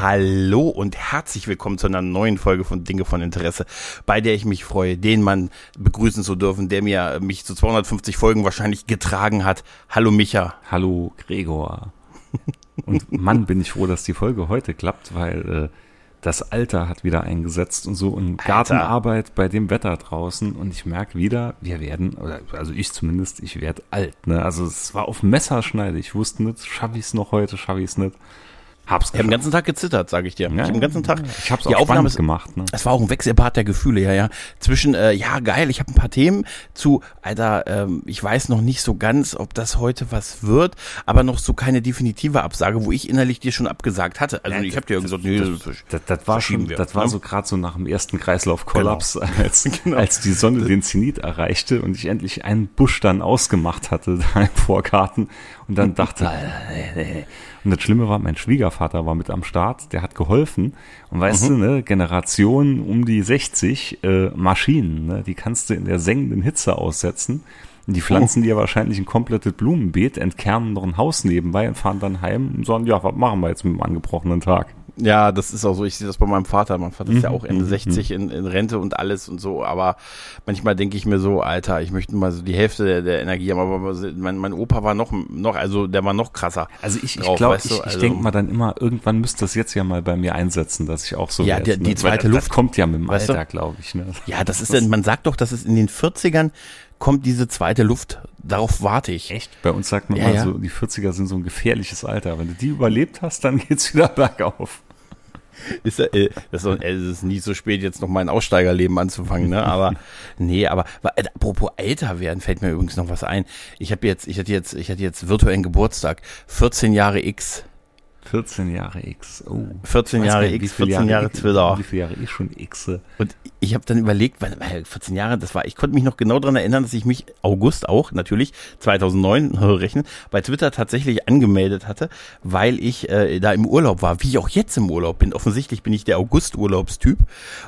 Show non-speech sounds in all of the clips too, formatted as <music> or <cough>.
Hallo und herzlich willkommen zu einer neuen Folge von Dinge von Interesse, bei der ich mich freue, den Mann begrüßen zu dürfen, der mir mich zu 250 Folgen wahrscheinlich getragen hat. Hallo Micha. Hallo Gregor. Und Mann, bin ich froh, dass die Folge heute klappt, weil äh, das Alter hat wieder eingesetzt und so und. Gartenarbeit bei dem Wetter draußen und ich merke wieder, wir werden, oder also ich zumindest, ich werde alt. Ne? Also es war auf Messerschneide. Ich wusste nicht, schaffe ich es noch heute, schaffe ich es nicht. Hab's Ich habe den ganzen Tag gezittert, sage ich dir. ich habe den ganzen Tag. Ich hab's die auch Aufnahme ist, gemacht. Ne? Es war auch ein Wechselbad der Gefühle, ja, ja. Zwischen, äh, ja, geil, ich habe ein paar Themen zu, Alter, ähm, ich weiß noch nicht so ganz, ob das heute was wird, aber noch so keine definitive Absage, wo ich innerlich dir schon abgesagt hatte. Also ich habe dir ja gesagt, nee, das, Das, das war verschieben schon, wir, das war ne? so gerade so nach dem ersten Kreislaufkollaps, <laughs> als, Genau. als die Sonne den Zenit erreichte und ich endlich einen Busch dann ausgemacht hatte <laughs> da im Vorgarten und dann dachte, <laughs> <laughs> und das Schlimme war, mein Schwiegervater war mit am Start, der hat geholfen und weißt du, ne, Generation um die 60 äh, Maschinen, ne, die kannst du in der sengenden Hitze aussetzen. Und die pflanzen dir wahrscheinlich ein komplettes Blumenbeet, entkernen noch ein Haus nebenbei und fahren dann heim und sagen, ja, was machen wir jetzt mit dem angebrochenen Tag? Ja, das ist auch so. Ich sehe das bei meinem Vater. Mein Vater ist ja Mhm, auch Ende mhm, 60 in, in Rente und alles und so. Aber manchmal denke ich mir so, Alter, ich möchte mal so die Hälfte der, der Energie haben. Aber mein, mein Opa war noch, noch, also der war noch krasser. Also ich, ich glaube, weißt ich, du? ich Also- denke mal dann immer, irgendwann müsste das jetzt ja mal bei mir einsetzen, dass ich auch so Ja, werd, der- die ne? zweite Weil Luft- Das kommt ja mit dem? Alter, glaube ich. Ne? Ja, das ist, man sagt doch, dass es in den 40ern kommt diese zweite Luft. Darauf warte ich. Echt? Bei uns sagt man Ja, mal ja. so, die 40er sind so ein gefährliches Alter. Wenn du die überlebt hast, dann geht's wieder bergauf. <laughs> Ist, äh, das ist, äh, es ist nie so spät, jetzt noch mein Aussteigerleben anzufangen, ne? Aber <laughs> nee, aber äh, apropos älter werden, fällt mir übrigens noch was ein. Ich habe jetzt, ich hatte jetzt, ich hatte jetzt virtuellen Geburtstag, 14 Jahre X, 14 Jahre X. Oh. 14 Weiß Jahre nicht, X, viele 14 Jahre X- Twitter. Wie viele Jahre ich schon X? Und ich habe dann überlegt, weil, weil 14 Jahre, das war, ich konnte mich noch genau dran erinnern, dass ich mich August auch natürlich 2009 <laughs> rechnen bei Twitter tatsächlich angemeldet hatte, weil ich äh, da im Urlaub war, wie ich auch jetzt im Urlaub bin. Offensichtlich bin ich der August-Urlaubstyp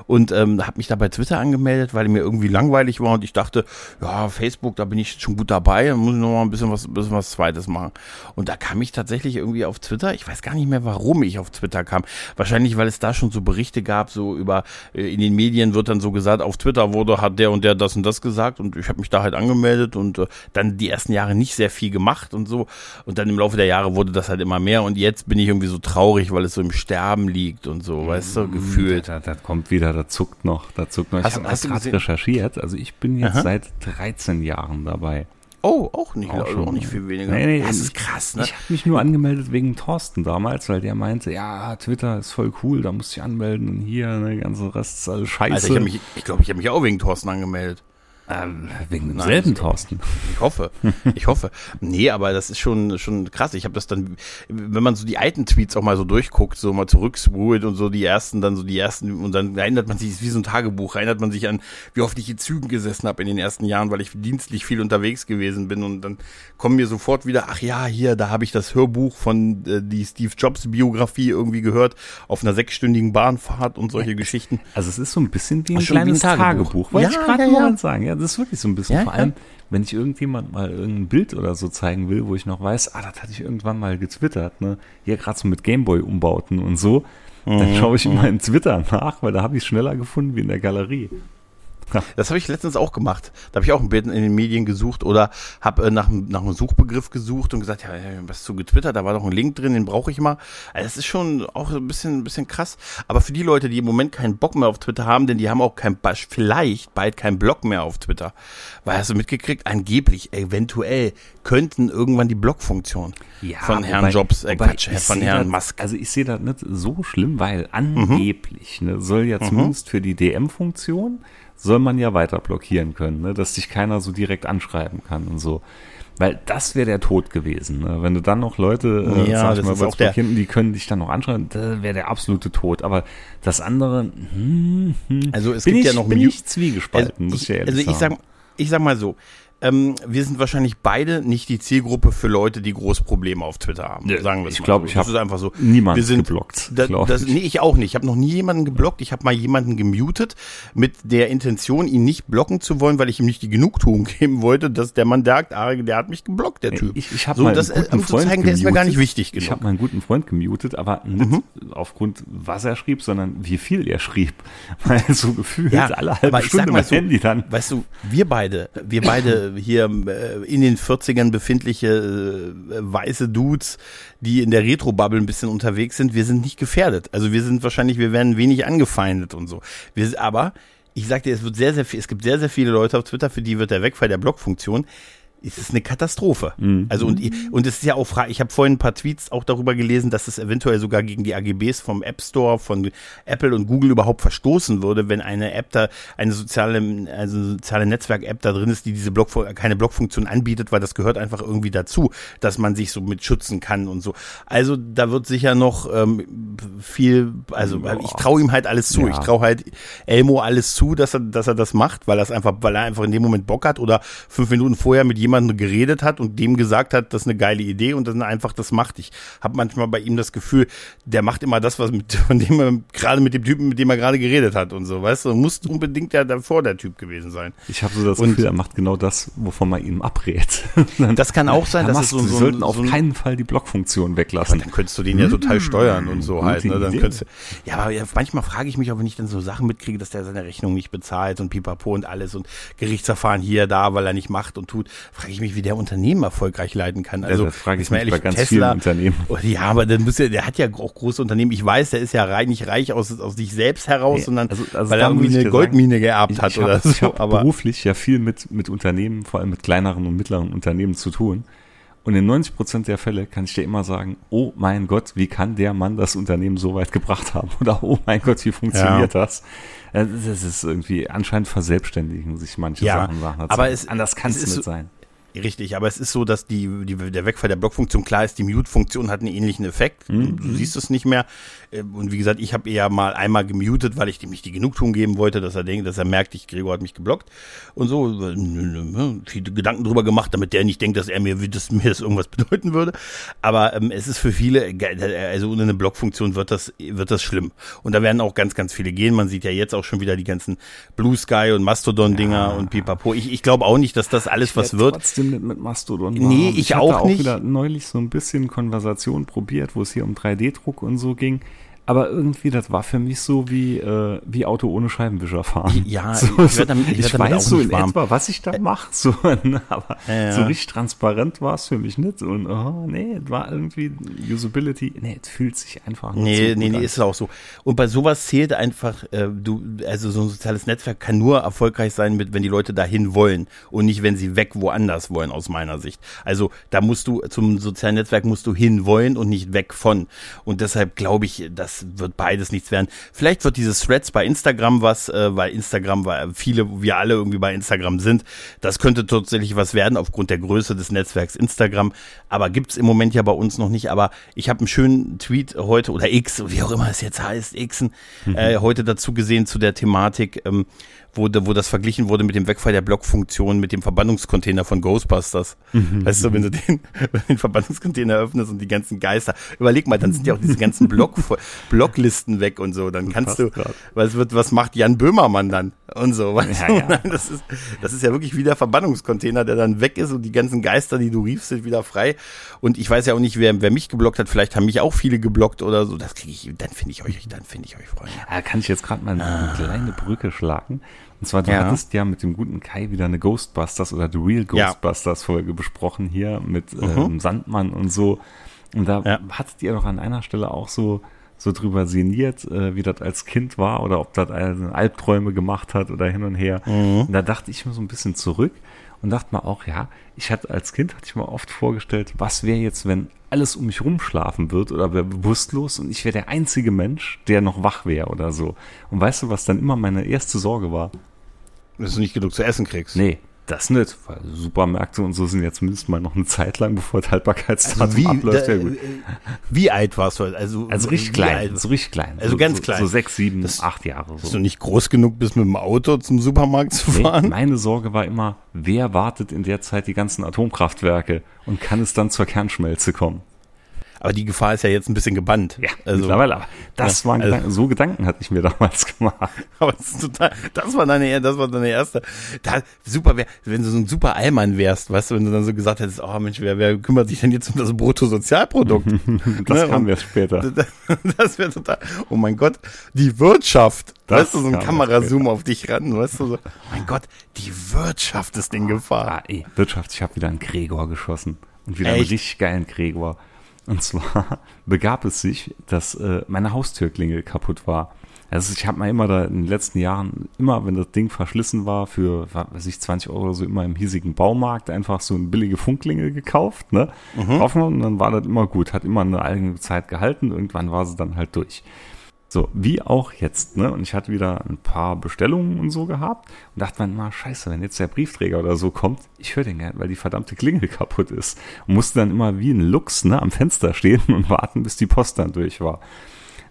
und ähm, habe mich da bei Twitter angemeldet, weil mir irgendwie langweilig war und ich dachte, ja Facebook, da bin ich schon gut dabei, muss ich noch mal ein bisschen was, bisschen was Zweites machen. Und da kam ich tatsächlich irgendwie auf Twitter. Ich weiß gar nicht mehr, warum ich auf Twitter kam. Wahrscheinlich, weil es da schon so Berichte gab, so über äh, in den Medien wird dann so gesagt, auf Twitter wurde hat der und der das und das gesagt und ich habe mich da halt angemeldet und äh, dann die ersten Jahre nicht sehr viel gemacht und so und dann im Laufe der Jahre wurde das halt immer mehr und jetzt bin ich irgendwie so traurig, weil es so im Sterben liegt und so, weißt du, gefühlt. Da, da kommt wieder, da zuckt noch, da zuckt noch. Ich Hast- habe hast du gerade recherchiert. Also ich bin jetzt Aha. seit 13 Jahren dabei. Oh, auch nicht, Auch also auch nicht viel weniger. Nee, nee, das ist krass, ne? Ich habe mich nur angemeldet wegen Thorsten damals, weil der meinte, ja, Twitter ist voll cool, da musst du dich anmelden und hier, ne, ganze Rest ist alles scheiße. Alter, ich glaube, ich, ich, glaub, ich habe mich auch wegen Thorsten angemeldet. Ähm, wegen Nein, demselben das- Thorsten. Ich hoffe, ich hoffe. Nee, aber das ist schon schon krass. Ich habe das dann, wenn man so die alten Tweets auch mal so durchguckt, so mal zurückspult und so die ersten, dann so die ersten und dann erinnert man sich, ist wie so ein Tagebuch, erinnert man sich an, wie oft ich in Zügen gesessen habe in den ersten Jahren, weil ich dienstlich viel unterwegs gewesen bin und dann kommen mir sofort wieder, ach ja, hier, da habe ich das Hörbuch von äh, die Steve Jobs Biografie irgendwie gehört auf einer sechsstündigen Bahnfahrt und solche Geschichten. Also es ist so ein bisschen wie ein wie ein kleines Tagebuch. Tagebuch, wollte Ja, ich gerade ja, ja. mal sagen. Ja, das ist wirklich so ein bisschen. Ja, Vor ja. allem, wenn ich irgendjemand mal irgendein Bild oder so zeigen will, wo ich noch weiß, ah, das hatte ich irgendwann mal getwittert, ne? Hier gerade so mit Gameboy-Umbauten und so. Mhm, Dann schaue ich immer in Twitter nach, weil da habe ich es schneller gefunden wie in der Galerie. Das habe ich letztens auch gemacht. Da habe ich auch ein Bild in den Medien gesucht oder habe äh, nach, einem- nach einem Suchbegriff gesucht und gesagt, ja, ja, was zu getwittert, da war doch ein Link drin, den brauche ich mal. Also das ist schon auch ein bisschen, ein bisschen krass. Aber für die Leute, die im Moment keinen Bock mehr auf Twitter haben, denn die haben auch kein, vielleicht bald keinen Blog mehr auf Twitter. Weil hast du mitgekriegt, angeblich, eventuell könnten irgendwann die Blog-Funktion von Herrn wobei- Jobs, äh, Quatsch, von Herrn das- Musk. Also ich sehe das nicht so schlimm, weil angeblich ne, soll Mhm. ja zumindest für die DM-Funktion soll man ja weiter blockieren können, ne? dass dich keiner so direkt anschreiben kann und so. Weil das wäre der Tod gewesen. Ne? Wenn du dann noch Leute, äh, Ja, sag ich mal, der- blockieren, die können dich dann noch anschreiben, das wäre der absolute Tod. Aber das andere, hm, hm, Also es bin gibt ich, ja noch bin ich zwiegespalten, muss ich ja ehrlich also ich sagen. sag, ich sag mal so, ähm, wir sind wahrscheinlich beide nicht die Zielgruppe für Leute, die große Probleme auf Twitter haben. Nee, sagen wir ich mal glaub, so. ich Das hab ist einfach so. niemanden wir sind, geblockt, Da, das, ich. nee, ich auch nicht. Ich habe noch nie jemanden geblockt. Ich habe mal jemanden gemutet mit der Intention, ihn nicht blocken zu wollen, weil ich ihm nicht die Genugtuung <laughs> geben wollte, dass der Mann sagt, ah, der hat mich geblockt, der Typ. Ich, ich habe so, mal das, einen äh, guten um zu Freund zeigen, der ist mir gar nicht wichtig Ich habe genug. mal einen guten Freund gemutet, aber nicht Mhm. aufgrund, was er schrieb, sondern wie viel er schrieb. <laughs> Weil so gefühlt Ja, alle halbe Stunde mein so, Handy dann. Weißt du, wir beide, wir beide hier äh, in den 40ern befindliche äh, weiße Dudes, die in der Retro-Bubble ein bisschen unterwegs sind, wir sind nicht gefährdet. Also wir sind wahrscheinlich, wir werden wenig angefeindet und so. Wir, aber ich sag dir, es wird sehr, sehr viel, es gibt sehr, sehr viele Leute auf Twitter, für die wird der Wegfall der Blockfunktion es ist eine Katastrophe. Also und, und es ist ja auch frei. Ich habe vorhin ein paar Tweets auch darüber gelesen, dass es eventuell sogar gegen die AGBs vom App Store von Apple und Google überhaupt verstoßen würde, wenn eine App da eine soziale also soziale Netzwerk App da drin ist, die diese Block keine Blockfunktion anbietet, weil das gehört einfach irgendwie dazu, dass man sich so mit schützen kann und so. Also da wird sicher noch ähm, viel. Also ich traue ihm halt alles zu. Ja. Ich traue halt Elmo alles zu, dass er dass er das macht, weil es einfach weil er einfach in dem Moment Bock hat oder fünf Minuten vorher mit jemandem geredet hat und dem gesagt hat, das ist eine geile Idee und dann einfach das macht. Ich habe manchmal bei ihm das Gefühl, der macht immer das, was mit, <laughs> von dem er gerade mit dem Typen, mit dem er gerade geredet hat und so, weißt du, muss unbedingt ja davor der Typ gewesen sein. Ich habe so das Und- Gefühl, er macht genau das, wovon man ihm abrät. <laughs> Das kann auch sein, dass es so, so, Sie sollten auf so ein- keinen Fall die Blockfunktion weglassen. dann könntest du den ja total steuern und so halt. Ne? Dann könntest ja, aber ja, manchmal frage ich mich wenn ich dann so Sachen mitkriege, dass der seine Rechnung nicht bezahlt und pipapo und alles und Gerichtsverfahren hier, da, weil er nicht macht und tut, frage ich mich, wie der Unternehmen erfolgreich leiten kann. Also, das frage ich mich bei ehrlich, ganz Tesla, vielen Unternehmen. Oh, Ja, aber dann muss ja, der hat ja auch große Unternehmen. Ich weiß, der ist ja reich, nicht reich aus, aus sich selbst heraus, Nee, sondern also- also weil er irgendwie eine Goldmine sagen, geerbt ich, hat ich oder hab, so. Ich habe beruflich ja viel mit, mit Unternehmen, vor allem mit kleineren und mittleren Unternehmen zu tun. Und in 90 Prozent der Fälle kann ich dir immer sagen, oh mein Gott, wie kann der Mann das Unternehmen so weit gebracht haben? Oder oh mein Gott, wie funktioniert das? Äh, Das ist irgendwie, anscheinend verselbstständigen sich manche Ja, Sachen. Sachen aber es- Anders kann es nicht sein. Richtig, aber es ist so, dass die, die der Wegfall der Blockfunktion klar ist, die Mute-Funktion hat einen ähnlichen Effekt. Mhm. Du siehst es nicht mehr. Äh, Und wie gesagt, ich habe eher mal einmal gemutet, weil ich dem nicht die Genugtuung geben wollte, dass er denkt, dass er merkt, ich Gregor hat mich geblockt und so. äh, Viele Gedanken drüber gemacht, damit der nicht denkt, dass er mir, dass mir das irgendwas <laughs> bedeuten würde. Aber ähm, es ist für viele, also ohne eine Blockfunktion wird das, wird das schlimm. Und da werden auch ganz, ganz viele gehen. Man sieht ja jetzt auch schon wieder die ganzen Blue Sky und Mastodon-Dinger und Pipapo. Ich, ich glaube auch nicht, dass das alles was wird. trotzdem nicht mit Mastodon. Nee, warm. ich hatte auch nicht. wieder neulich so ein bisschen Konversation probiert, wo es hier um 3D-Druck und so ging. Aber irgendwie, das war für mich so wie, äh, wie Auto ohne Scheibenwischer fahren. Ja, <laughs> so, ich werd damit- ich ich damit weiß so in warm. etwa, was ich da mache, <laughs> so, ne, aber Ja, so richtig transparent war es für mich nicht. Und oh, nee, es war irgendwie Usability, nee, es fühlt sich einfach nicht Nee, so nee, nee, an. ist auch so. Und bei sowas zählt einfach, äh, du, also so ein soziales Netzwerk kann nur erfolgreich sein, mit, wenn die Leute dahin wollen und nicht, wenn sie weg woanders wollen, aus meiner Sicht. Also da musst du, zum sozialen Netzwerk musst du hin wollen und nicht weg von. Und deshalb glaube ich, das wird beides nichts werden. Vielleicht wird dieses Threads bei Instagram was, äh, weil Instagram, weil viele, wir alle irgendwie bei Instagram sind. Das könnte tatsächlich was werden aufgrund der Größe des Netzwerks Instagram. Aber gibt's im Moment ja bei uns noch nicht. Aber ich habe einen schönen Tweet heute oder X, wie auch immer es jetzt heißt, Xen, äh, heute dazu gesehen zu der Thematik, ähm, wo, wo das verglichen wurde mit dem Wegfall der Blockfunktion mit dem Verbannungscontainer von Ghostbusters. Weißt du, wenn du den, <laughs> wenn du den Verbannungscontainer öffnest und die ganzen Geister, überleg mal, dann sind ja auch diese ganzen Block, <laughs> Blocklisten weg und so. Dann kannst du, grad. was wird, was macht Jan Böhmermann dann und so. Weißt Ja, du? ja. Das ist, das ist ja wirklich wie der Verbannungscontainer, der dann weg ist und die ganzen Geister, die du riefst, sind wieder frei. Und ich weiß ja auch nicht, wer, wer mich geblockt hat. Vielleicht haben mich auch viele geblockt oder so. Das kriege ich, dann finde ich euch, dann finde ich euch, Freunde. Da kann ich jetzt gerade mal eine kleine Brücke schlagen. Und zwar, du. Ja. hattest ja mit dem guten Kai wieder eine Ghostbusters oder The Real Ja. Mhm. Ghostbusters Folge besprochen hier mit ähm, Sandmann und so. Und da Ja. hattet ihr doch an einer Stelle auch so, so drüber sinniert, äh, wie das als Kind war oder ob das Albträume gemacht hat oder hin und her. Mhm. Und da dachte ich mir so ein bisschen zurück und dachte mir auch, ja, ich hatte als Kind, hatte ich mir oft vorgestellt, was wäre jetzt, wenn alles um mich rumschlafen wird oder wäre bewusstlos und ich wäre der einzige Mensch, der noch wach wäre oder so. Und weißt du, was dann immer meine erste Sorge war? Dass du nicht genug zu essen kriegst. Nee, das nicht, weil Supermärkte und so sind ja zumindest mal noch eine Zeit lang, bevor Haltbarkeitsdatum Also wie, abläuft. da, ja, gut. äh, wie alt warst du? Also, Also richtig klein, alt? so richtig klein. Also so, ganz so, klein. So sechs, sieben, Das- acht Jahre Dass so. du nicht groß genug bist, mit dem Auto zum Supermarkt zu Nee, fahren? meine Sorge war immer, wer wartet in der Zeit die ganzen Atomkraftwerke und kann es dann zur Kernschmelze kommen? Aber die Gefahr ist ja jetzt ein bisschen gebannt. Ja, also, mittlerweile, aber das Ja, waren also- Gedanken, so Gedanken hatte ich mir damals <laughs> gemacht. Aber das ist total, das war deine, das war deine erste. Da, super wär, wenn du so ein super Allmann wärst, weißt du, wenn du dann so gesagt hättest, oh Mensch, wer, wer kümmert sich denn jetzt um das Bruttosozialprodukt? <laughs> Das Ne, kam erst später. <laughs> Das wäre total, oh mein Gott, die Wirtschaft. Das weißt du, so ein kam Kamerazoom auf dich ran, weißt du, so, mein Gott, die Wirtschaft ist in Gefahr. Ah, ey, Wirtschaft, ich habe wieder einen Gregor geschossen. Und wieder einen Echt? richtig geilen Gregor. Und zwar <laughs> begab es sich, dass äh, meine Haustürklingel kaputt war. Also ich habe mal immer da in den letzten Jahren, immer wenn das Ding verschlissen war, für, weiß ich, 20 Euro oder so immer im hiesigen Baumarkt einfach so eine billige Funkklingel gekauft, ne? Draufgenommen, und dann war das immer gut, hat immer eine eigene Zeit gehalten, irgendwann war sie dann halt durch. So, wie auch jetzt, ne? Und ich hatte wieder ein paar Bestellungen und so gehabt und dachte mir mal, scheiße, wenn jetzt der Briefträger oder so kommt, ich höre den gar nicht, weil die verdammte Klingel <laughs> kaputt ist. Und musste dann immer wie ein Lux, ne, am Fenster <laughs> stehen und warten, bis die Post dann durch war.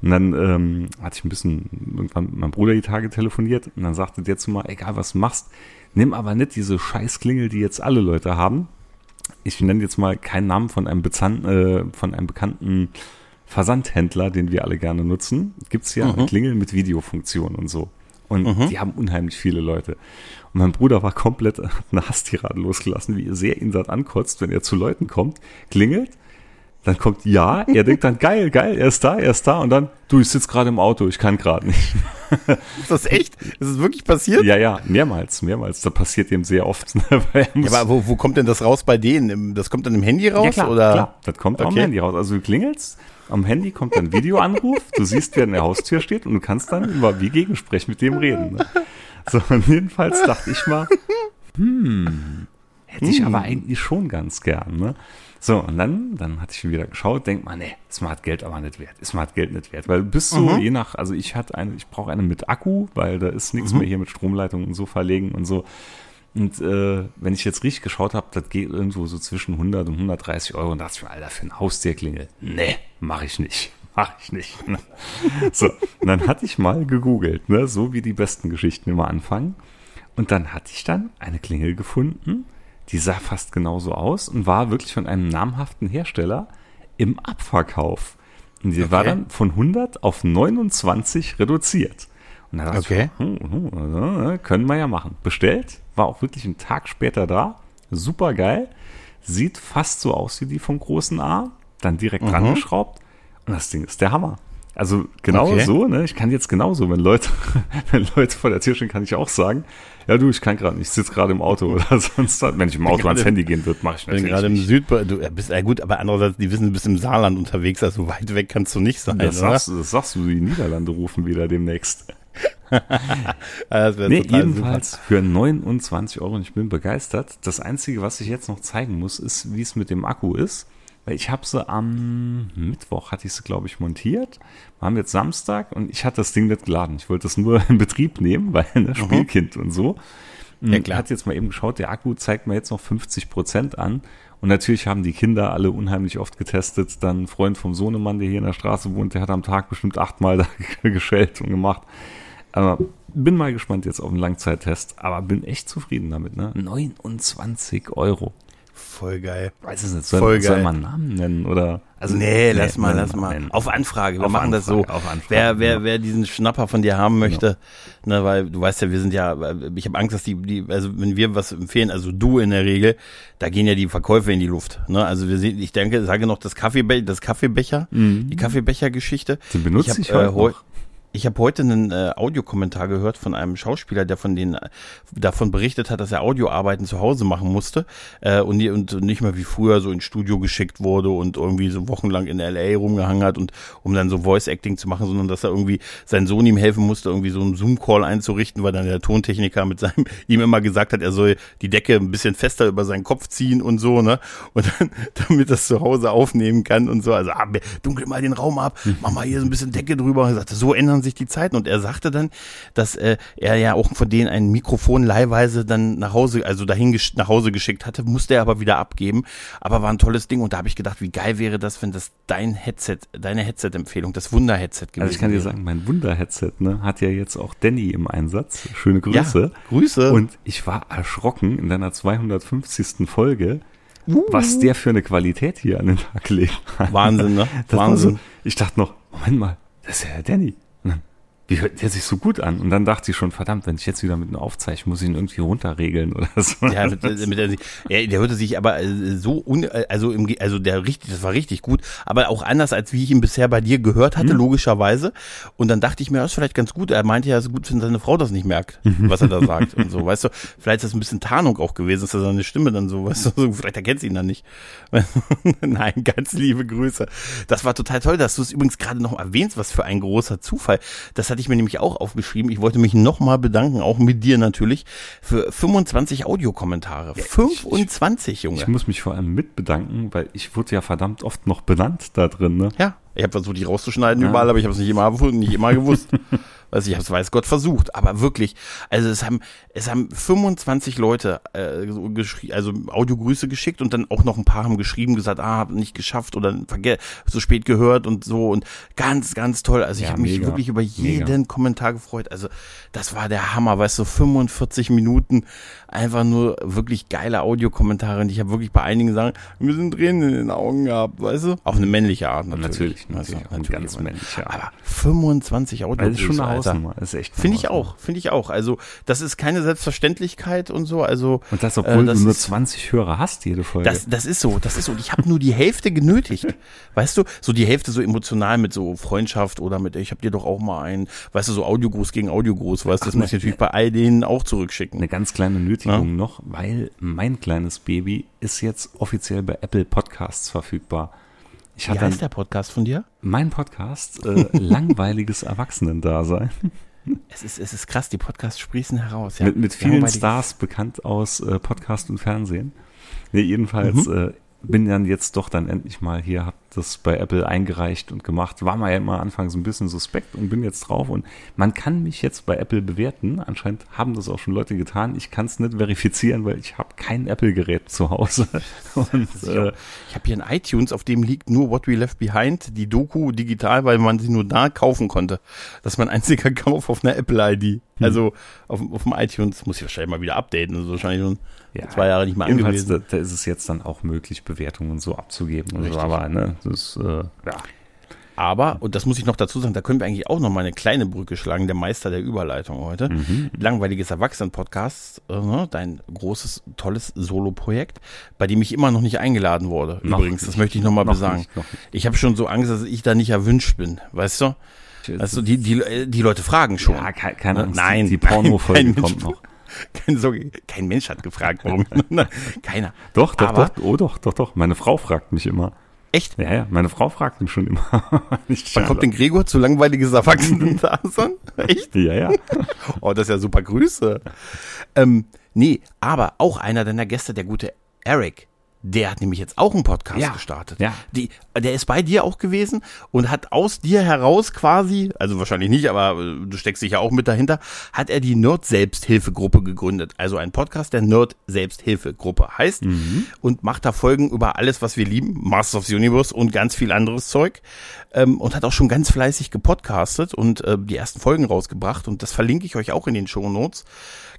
Und dann ähm, hatte ich ein bisschen irgendwann mit meinem Bruder die Tage telefoniert und dann sagte der zu mir, egal was machst, nimm aber nicht diese Scheißklingel, die jetzt alle Leute haben. Ich nenne jetzt mal keinen Namen von einem, Bezan äh, von einem bekannten Versandhändler, den wir alle gerne nutzen. Gibt's ja eine Klingel mit Videofunktion und so. Und die haben unheimlich viele Leute. Und mein Bruder war komplett <laughs> eine Hasstirade losgelassen, wie sehr ihn das ankotzt, wenn er zu Leuten kommt, klingelt, dann kommt ja, er denkt dann, geil, geil, er ist da, er ist da und dann, du, ich sitze gerade im Auto, ich kann gerade nicht. <laughs> Ist das echt? Ist das wirklich passiert? Ja, ja, mehrmals, mehrmals. Das passiert ihm sehr oft. <laughs> ne, Ja, aber wo, wo kommt denn das raus bei denen? Das kommt dann im Handy raus? Ja, klar, oder? klar. Das kommt am Okay. Handy raus. Also du klingelst, am Handy kommt ein Videoanruf, du siehst, wer in der Haustür steht und du kannst dann über wie Gegensprech mit dem reden. Ne? So, jedenfalls dachte ich mal, hm, hätte ich aber eigentlich schon ganz gern. Ne? So, und dann, dann hatte ich wieder geschaut, denk mal, nee, Smart Geld aber nicht wert. Ist Smart Geld nicht wert. Weil bis so, je nach, also ich hatte eine, ich brauche eine mit Akku, weil da ist nichts mehr hier mit Stromleitungen und so verlegen und so. Und äh, wenn ich jetzt richtig geschaut habe, das geht irgendwo so zwischen 100 und 130 Euro. Und dachte ich mir, Alter, für ein Haustierklingel, nee, mache ich nicht. Mach ich nicht. <laughs> <laughs> So, und dann hatte ich mal gegoogelt, ne, so wie die besten Geschichten immer anfangen. Und dann hatte ich dann eine Klingel gefunden, die sah fast genauso aus und war wirklich von einem namhaften Hersteller im Abverkauf. Und die war Okay. dann von 100 auf 29 reduziert. Und da dachte Okay. ich, hm, hm, äh, können wir ja machen. Bestellt, war auch wirklich einen Tag später da. Super geil. Sieht fast so aus wie die vom großen A. Dann direkt dran geschraubt. Und das Ding ist der Hammer. Also genau Okay. so, ne? Ich kann jetzt genauso, wenn Leute, <laughs> wenn Leute vor der Tür stehen, kann ich auch sagen, ja du, ich kann gerade nicht, ich sitze gerade im Auto oder <laughs> sonst was. Wenn ich im Auto ans Handy gehen würde, mache ich natürlich gerade im nicht. Süd, du bist ja gut, aber andererseits, die wissen, du bist im Saarland unterwegs, also weit weg kannst du nicht sein, Das oder? sagst, du- das sagst du, die Niederlande rufen wieder demnächst. <laughs> Ah, Das Nee, jedenfalls für 29 Euro und ich bin begeistert. Das Einzige, was ich jetzt noch zeigen muss, ist, wie es mit dem Akku ist. Weil ich habe sie am Mittwoch, hatte ich sie, glaube ich, montiert. Wir haben jetzt Samstag und ich hatte das Ding nicht geladen. Ich wollte es nur <laughs> in Betrieb nehmen, weil ne, Spielkind und so. Ja, Und klar. Hat jetzt mal eben geschaut, der Akku zeigt mir jetzt noch 50 Prozent an. Und natürlich haben die Kinder alle unheimlich oft getestet. Dann ein Freund vom Sohnemann, der hier in der Straße wohnt, der hat am Tag bestimmt achtmal <laughs> da geschellt und gemacht. Aber bin mal gespannt jetzt auf einen Langzeittest. Aber bin echt zufrieden damit, ne? 29 Euro. Voll geil. Weiß es nicht, soll, Voll soll geil. man einen Namen nennen oder? Also, nee, lass mal, nennen lass mal. nennen. Auf Anfrage, wir Auf machen das so. Anfrage, auf Anfrage, wer, wer, genau. wer diesen Schnapper von dir haben möchte, ne, weil du weißt ja, wir sind ja, ich habe Angst, dass die, die, also wenn wir was empfehlen, also du in der Regel, da gehen ja die Verkäufe in die Luft. Ne? Also wir sehen, ich denke, sage noch das Kaffeebecher, das Kaffeebecher, die Kaffeebecher-Geschichte. Den benutze hab, ich heute heu- noch. Ich habe heute einen äh, Audiokommentar gehört von einem Schauspieler, der von den äh, davon berichtet hat, dass er Audioarbeiten zu Hause machen musste äh, und, und nicht mehr wie früher so ins Studio geschickt wurde und irgendwie so wochenlang in LA rumgehangen hat und um dann so Voice Acting zu machen, sondern dass er irgendwie sein Sohn ihm helfen musste, irgendwie so einen Zoom Call einzurichten, weil dann der Tontechniker mit seinem <laughs> ihm immer gesagt hat, er soll die Decke ein bisschen fester über seinen Kopf ziehen und so, ne? Und dann, <laughs> damit das zu Hause aufnehmen kann und so. Also ah, dunkel mal den Raum ab, mach mal hier so ein bisschen Decke drüber. Und sagte, so ändern machen sich die Zeiten. Und er sagte dann, dass äh, er ja auch von denen ein Mikrofon leihweise dann nach Hause, also dahin nach Hause geschickt hatte, musste er aber wieder abgeben. Aber war ein tolles Ding. Und da habe ich gedacht, wie geil wäre das, wenn das dein Headset, deine Headset-Empfehlung, das Wunder-Headset gewesen Also ich kann dir wäre. sagen, mein Wunder-Headset ne, hat ja jetzt auch Danny im Einsatz. Schöne Grüße. Ja, Grüße. Und ich war erschrocken in deiner 250. Folge, Uh. was der für eine Qualität hier an den Tag legt. Wahnsinn, ne? Das Wahnsinn. so, ich dachte noch, Moment mal, das ist ja der Danny. Wie hört der sich so gut an? Und dann dachte ich schon, verdammt, wenn ich jetzt wieder mit einem aufzeichne, muss ich ihn irgendwie runterregeln oder so. Ja, mit, mit der, ja, der hörte sich aber äh, so un, also im, also der richtig, das war richtig gut, aber auch anders als wie ich ihn bisher bei dir gehört hatte, logischerweise. Und dann dachte ich mir, das ist vielleicht ganz gut. Er meinte ja, es ist gut, wenn seine Frau das nicht merkt, was er da sagt <laughs> und so, weißt du. Vielleicht ist das ein bisschen Tarnung auch gewesen, dass er seine Stimme dann so, weißt du, so, vielleicht erkennt sie ihn dann nicht. <laughs> Nein, ganz liebe Grüße. Das war total toll, dass du es übrigens gerade noch erwähnst, was für ein großer Zufall. Das hatte ich mir nämlich auch aufgeschrieben. Ich wollte mich nochmal bedanken, auch mit dir natürlich, für 25 Audiokommentare. 25, Junge. Ich muss mich vor allem mit bedanken, weil ich wurde ja verdammt oft noch benannt da drin. Ne? Ja, ich habe versucht, die rauszuschneiden Ja. überall, aber ich habe es nicht immer nicht immer gewusst. <laughs> Weiß ich habe es weiß Gott versucht, aber wirklich, also es haben es haben 25 Leute äh, so geschrie- also Audiogrüße geschickt und dann auch noch ein paar haben geschrieben, gesagt, ah, hab nicht geschafft oder so spät gehört und so und ganz ganz toll. Also ich Ja, habe mich wirklich über jeden Mega. Kommentar gefreut. Also das war der Hammer, weißt du, 45 Minuten einfach nur wirklich geile Audiokommentare und ich habe wirklich bei einigen gesagt, wir sind Tränen in den Augen gehabt, weißt du? Auf eine männliche Art natürlich. Natürlich, natürlich, auf eine ganz männliche Art. Aber 25 Audio. Hausnummer. Das ist echt Finde ich auch, finde ich auch. Also, das ist keine Selbstverständlichkeit und so. Also, Und das, obwohl äh, das du nur ist- 20 Hörer hast, jede Folge. das, das ist so, das ist so. Und ich habe nur die Hälfte genötigt. Weißt du, so die Hälfte so emotional mit so Freundschaft oder mit, ich habe dir doch auch mal einen, weißt du, so Audiogruß gegen Audiogruß, weißt du, das Ach, muss ich ne, natürlich bei all denen auch zurückschicken. eine ganz kleine Nötigung noch, weil mein kleines Baby ist jetzt offiziell bei Apple Podcasts verfügbar. Ich Wie heißt der Podcast von dir? mein Podcast äh, <laughs> langweiliges Erwachsenendasein Es ist, es ist krass, die Podcasts sprießen heraus. Ja. mit, mit vielen Stars bekannt aus äh, Podcast und Fernsehen. Nee, jedenfalls Mhm. äh, bin dann jetzt doch dann endlich mal hier, hab das bei Apple eingereicht und gemacht. War mal ja immer anfangs ein bisschen suspekt und bin jetzt drauf und man kann mich jetzt bei Apple bewerten. Anscheinend haben das auch schon Leute getan. Ich kann es nicht verifizieren, weil ich habe kein Apple-Gerät zu Hause. <laughs> Und äh, Ich habe hier ein iTunes, auf dem liegt nur What We Left Behind, die Doku digital, weil man sie nur da kaufen konnte. Das ist mein einziger <laughs> Kauf auf einer Apple-ID. Hm. Also auf, auf dem iTunes muss ich wahrscheinlich mal wieder updaten. Das ist wahrscheinlich schon zwei Jahre nicht mehr angewiesen. da, da ist es jetzt dann auch möglich, Bewertungen so abzugeben. Richtig. aber ne, das äh, ja. Aber, und das muss ich noch dazu sagen, da können wir eigentlich auch noch mal eine kleine Brücke schlagen, der Meister der Überleitung heute. Mhm. Langweiliges Erwachsenen-Podcast, äh, ne, dein großes, tolles Solo-Projekt, bei dem ich immer noch nicht eingeladen wurde. Noch Übrigens, das nicht. möchte ich noch mal Noch besagen. nicht, noch nicht. Ich habe schon so Angst, dass ich da nicht erwünscht bin, weißt du? Also die, die, die Leute fragen schon. Ja, ke- keine Angst, Nein, die, Porno-Folge <laughs> kommt noch. <laughs> Kein, so, kein Mensch hat gefragt, warum. <laughs> Keiner. Doch, doch, Aber- doch, oh doch, doch, doch. Meine Frau fragt mich immer. Echt? Ja, ja, meine Frau fragt mich schon immer. <laughs> Wann kommt denn Gregor zu langweiliges Erwachsenen-Dasein? <laughs> Echt? Ja, ja. <laughs> Oh, das ist ja super Grüße. Ähm, nee, aber auch einer deiner Gäste, der gute Eric, der hat nämlich jetzt auch einen Podcast Ja, gestartet. ja. Die, der ist bei dir auch gewesen und hat aus dir heraus quasi, also wahrscheinlich nicht, aber äh, du steckst dich ja auch mit dahinter, hat er die Nerd-Selbsthilfegruppe gegründet. Also ein Podcast der Nerd-Selbsthilfegruppe heißt Mhm. und macht da Folgen über alles, was wir lieben, Masters of the Universe und ganz viel anderes Zeug. Ähm, und hat auch schon ganz fleißig gepodcastet und äh, die ersten Folgen rausgebracht. Und das verlinke ich euch auch in den Show Notes.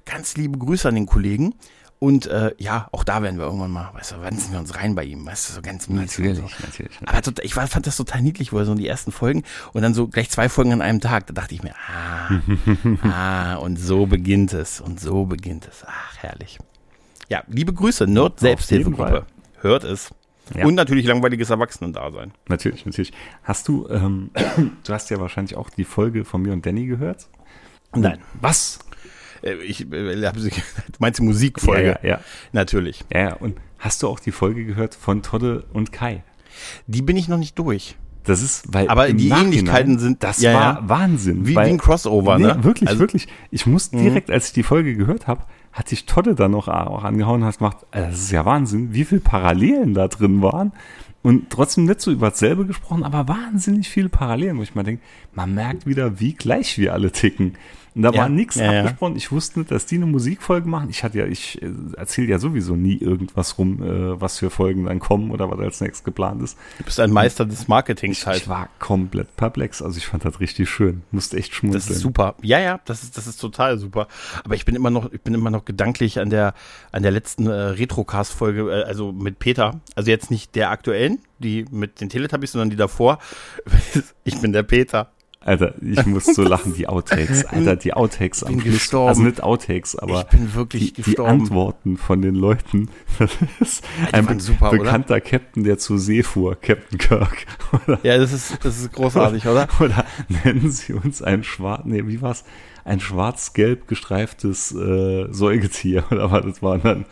Ganz liebe Grüße an den Kollegen. Und äh, ja, auch da werden wir irgendwann mal, weißt du, wann sind wir uns rein bei ihm, weißt du, so ganz mies. und So. Natürlich, natürlich. Aber tot, ich war, fand das total niedlich, wo er so die ersten Folgen und dann so gleich zwei Folgen an einem Tag. Da dachte ich mir, ah, <laughs> ah, und so beginnt es und so beginnt es. Ach, herrlich. Ja, liebe Grüße, Nerd Selbsthilfegruppe. Hört es. Ja. Und natürlich langweiliges Erwachsenendasein. Natürlich, natürlich. Hast du, ähm, <clears throat> du hast ja wahrscheinlich auch die Folge von mir und Danny gehört? Nein. Was? Äh, Ich äh, <laughs> du meinst die Musikfolge? Ja, ja, ja. Natürlich. Ja, ja. Und hast du auch die Folge gehört von Todde und Kai? Die bin ich noch nicht durch. Das ist, weil Aber die Nachhinein- Ähnlichkeiten sind- das ja, war ja. Wahnsinn. Wie, weil, wie ein Crossover, nee, ne? Wirklich, Also- wirklich. Ich muss direkt, als ich die Folge gehört habe, hat sich Todde dann noch auch angehauen und hat gemacht, also das ist ja Wahnsinn, wie viele Parallelen da drin waren. Und trotzdem nicht so über dasselbe gesprochen, aber wahnsinnig viele Parallelen, wo ich mal denke, man merkt wieder, wie gleich wir alle ticken. Und da Ja, war nichts ja, abgesprochen. Ich wusste nicht, dass die eine Musikfolge machen. Ich hatte ja, ich äh, erzähle ja sowieso nie irgendwas rum, äh, was für Folgen dann kommen oder was als nächstes geplant ist. Du bist ein Meister des Marketings Ich, halt. ich war komplett perplex. Also ich fand das richtig schön. Musste echt schmunzeln. Das ist super. Ja, ja, das ist, das ist total super. Aber ich bin immer noch, ich bin immer noch gedanklich an der, an der letzten äh, Retrocast-Folge, äh, also mit Peter. Also jetzt nicht der aktuellen, die mit den Teletubbies, sondern die davor. <laughs> Ich bin der Peter. Alter, ich <laughs> muss so lachen, die Outtakes. Alter, die Outtakes am Schluss. gestorben. Also nicht Outtakes, aber ich bin wirklich die, die. Antworten von den Leuten. <laughs> Das ist die ein super, oder? bekannter Captain, der zur See fuhr, Captain Kirk. <laughs> Oder, Ja, das ist, das ist großartig, oder? oder nennen Sie uns ein schwarz, nee, wie war's? Ein schwarz-gelb gestreiftes äh, Säugetier oder was das war dann?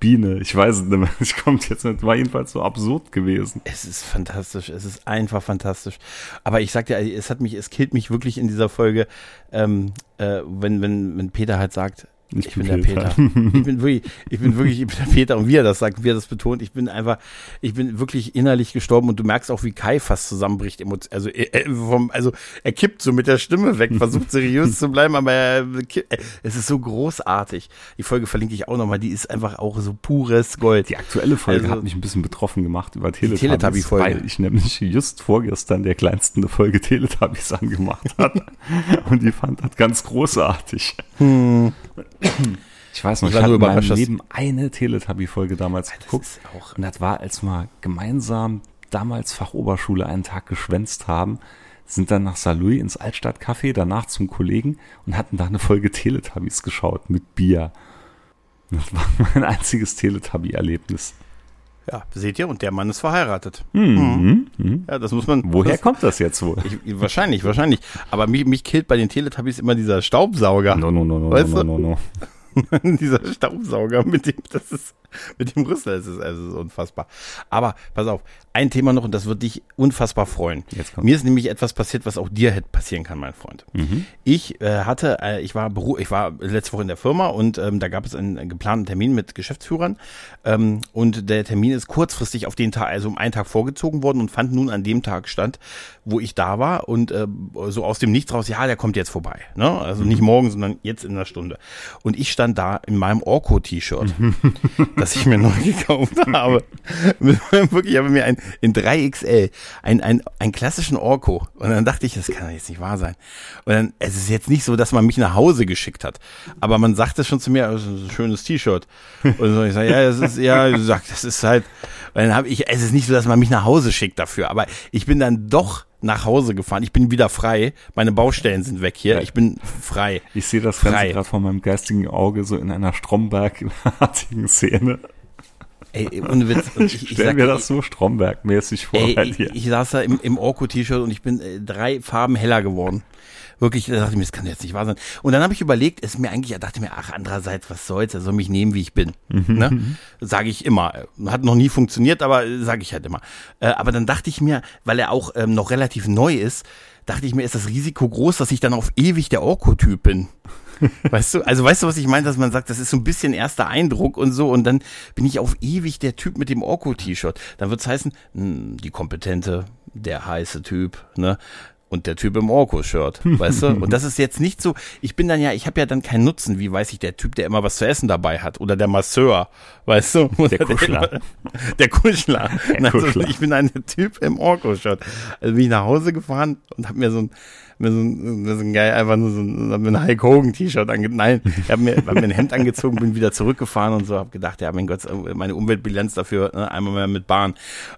Biene, ich weiß es nicht mehr. <laughs> Ich kommt jetzt nicht, war jedenfalls so absurd gewesen. Es ist fantastisch, es ist einfach fantastisch. Aber ich sag dir, es hat mich, es killt mich wirklich in dieser Folge, ähm, äh, wenn, wenn, wenn Peter halt sagt, ich, bin, der Peter. <laughs> Ich bin wirklich, ich bin wirklich, ich bin der Peter. Und wie er das sagt, wie er das betont, ich bin einfach, ich bin wirklich innerlich gestorben und du merkst auch, wie Kai fast zusammenbricht. Also, äh, vom, also er kippt so mit der Stimme weg, versucht seriös zu bleiben, aber er, äh, es ist so großartig. Die Folge verlinke ich auch nochmal, die ist einfach auch so pures Gold. Die aktuelle Folge Also- hat mich ein bisschen betroffen gemacht über Teletubbies, Teletubby-Folge. weil ich nämlich just vorgestern der kleinsten Folge Teletubbies <laughs> angemacht hat und die fand das ganz großartig. <clears throat> Ich weiß noch, Ich ich, habe in meinem Leben eine Teletubby-Folge damals geguckt ist auch- und das war, als wir gemeinsam damals Fachoberschule einen Tag geschwänzt haben, sind dann nach Saarlouis ins Altstadtcafé, danach zum Kollegen und hatten da eine Folge Teletubbies geschaut mit Bier. Das war <laughs> mein einziges Teletubby-Erlebnis. Ja, seht ihr, und der Mann ist verheiratet. Mhm. Mhm. Ja, das muss man. Woher das, kommt das jetzt wohl? Ich, wahrscheinlich, wahrscheinlich. Aber mich, mich killt bei den Teletubbies immer dieser Staubsauger. No, no, no, no, Weißt no, du? no, no. <laughs> dieser Staubsauger mit dem, das ist, <laughs> mit dem Rüssel, ist, also, das ist unfassbar. Aber pass auf, ein Thema noch und das wird dich unfassbar freuen. Jetzt. Mir ist nämlich etwas passiert, was auch dir hätte passieren kann, mein Freund. Mhm. Ich äh, hatte, äh, ich war Beru ich war letzte Woche in der Firma und ähm, da gab es einen, geplanten Termin mit Geschäftsführern ähm, und der Termin ist kurzfristig auf den Tag, also um einen Tag vorgezogen worden und fand nun an dem Tag statt, wo ich da war und äh, so aus dem Nichts raus, ja, der kommt jetzt vorbei. Ne? Also nicht morgen, sondern jetzt in einer Stunde. Und ich stand da in meinem Orko-T-Shirt, <laughs> das ich mir neu <laughs> gekauft habe. <laughs> Wirklich, ich habe mir ein in 3XL, ein, ein, einen klassischen Orko. Und dann dachte ich, das kann doch jetzt nicht wahr sein. Und dann, es ist jetzt nicht so, dass man mich nach Hause geschickt hat. Aber man sagt es schon zu mir, das ist ein schönes T-Shirt. Und so, ich sage, ja, das ist, ja, ich sag, das ist halt, und dann habe ich, es ist nicht so, dass man mich nach Hause schickt dafür. Aber ich bin dann doch nach Hause gefahren. Ich bin wieder frei. Meine Baustellen sind weg hier. Ich bin frei. Ich sehe das Frei. Ganze gerade vor meinem geistigen Auge so in einer Stromberg-artigen Szene. Ey, ohne Witz. Und ich, Ich stell sag, mir das so Stromberg-mäßig vor Ey, bei ich, ich saß da im, im Orko-T-Shirt und ich bin äh, drei Farben heller geworden. Wirklich, da dachte ich mir, das kann jetzt nicht wahr sein. Und dann habe ich überlegt, es mir eigentlich, dachte mir, ach, andererseits, was soll's, er soll mich nehmen, wie ich bin. Ne? Sage ich immer. Hat noch nie funktioniert, aber sage ich halt immer. Äh, aber dann dachte ich mir, weil er auch ähm, noch relativ neu ist, dachte ich mir, ist das Risiko groß, dass ich dann auf ewig der Orko-Typ bin. <laughs> Weißt du, also weißt du, was ich meine, dass man sagt, das ist so ein bisschen erster Eindruck und so und dann bin ich auf ewig der Typ mit dem Orko-T-Shirt. Dann wird's heißen, hm, die kompetente, der heiße Typ, ne? Und der Typ im Orko-Shirt, weißt du? <laughs> Und das ist jetzt nicht so, ich bin dann ja, ich habe ja dann keinen Nutzen, wie weiß ich, der Typ, der immer was zu essen dabei hat oder der Masseur, weißt du? Oder <laughs> Kuschler. <laughs> Der Kuschler. Der Also, Kuschler. ich bin ein Typ im Orko-Shirt. Also bin ich nach Hause gefahren und habe mir so ein, mir so ein, mir so ein geil, einfach nur so ein, hab mir ein Hulk Hogan T-Shirt ange, nein, ich habe mir, hab mir ein Hemd angezogen, bin wieder zurückgefahren und so, habe gedacht, ja, mein Gott, meine Umweltbilanz dafür, ne, einmal mehr mit Bahn.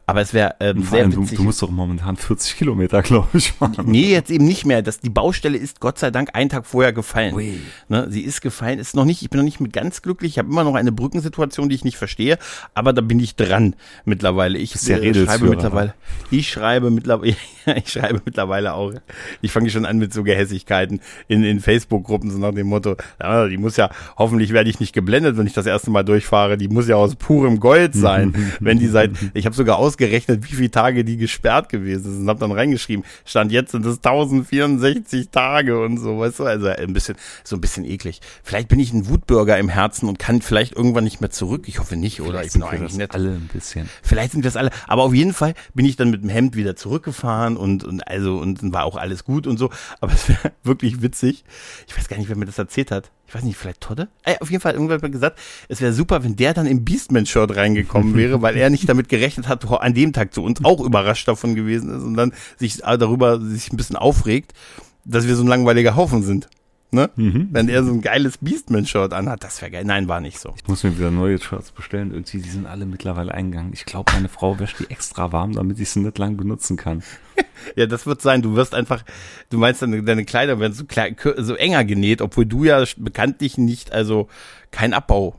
Aber es wäre ähm, sehr allem, du, witzig. du musst doch momentan 40 Kilometer, glaube ich, fahren. Nee, jetzt eben nicht mehr. Das, die Baustelle ist Gott sei Dank einen Tag vorher gefallen. Ui. Ne, sie ist gefallen, ist noch nicht, ich bin noch nicht mit ganz glücklich. Ich habe immer noch eine Brückensituation, die ich nicht verstehe, aber da bin ich dran mittlerweile. Ich äh, schreibe mittlerweile, ich schreibe mittlerweile, <laughs> ich schreibe mittlerweile auch. Ich fange ich schon an mit so Gehässigkeiten in, in Facebook-Gruppen, so nach dem Motto, ja, die muss ja, hoffentlich werde ich nicht geblendet, wenn ich das erste Mal durchfahre, die muss ja aus purem Gold sein, <laughs> wenn die seit, ich habe sogar ausgerechnet, wie viele Tage die gesperrt gewesen ist und habe dann reingeschrieben, stand jetzt sind es 1064 Tage und so, weißt du, also ein bisschen, so ein bisschen eklig. Vielleicht bin ich ein Wutbürger im Herzen und kann vielleicht irgendwann nicht mehr zurück, ich hoffe nicht, oder? Vielleicht ich bin sind doch eigentlich das nett. alle ein bisschen. Vielleicht sind wir es alle, aber auf jeden Fall bin ich dann mit dem Hemd wieder zurückgefahren und, und also und war auch alles gut und so. Aber <laughs> es wäre wirklich witzig. Ich weiß gar nicht, wer mir das erzählt hat. Ich weiß nicht, vielleicht Todde? Äh, auf jeden Fall, irgendwann hat man gesagt, es wäre super, wenn der dann im Beastman-Shirt reingekommen wäre, weil er nicht damit gerechnet hat, an dem Tag zu uns auch überrascht davon gewesen ist und dann sich darüber sich ein bisschen aufregt, dass wir so ein langweiliger Haufen sind. Ne? Wenn er so ein geiles Beastman-Shirt anhat, das wäre geil. Nein, war nicht so. Ich muss mir wieder neue Shirts bestellen. Irgendwie, die sind alle mittlerweile eingegangen. Ich glaube, meine Frau wäscht die extra warm, damit ich sie nicht lang benutzen kann. <laughs> Ja, das wird sein. Du wirst einfach, du meinst deine, deine Kleider werden so, klein, so enger genäht, obwohl du ja bekanntlich nicht, also kein Abbau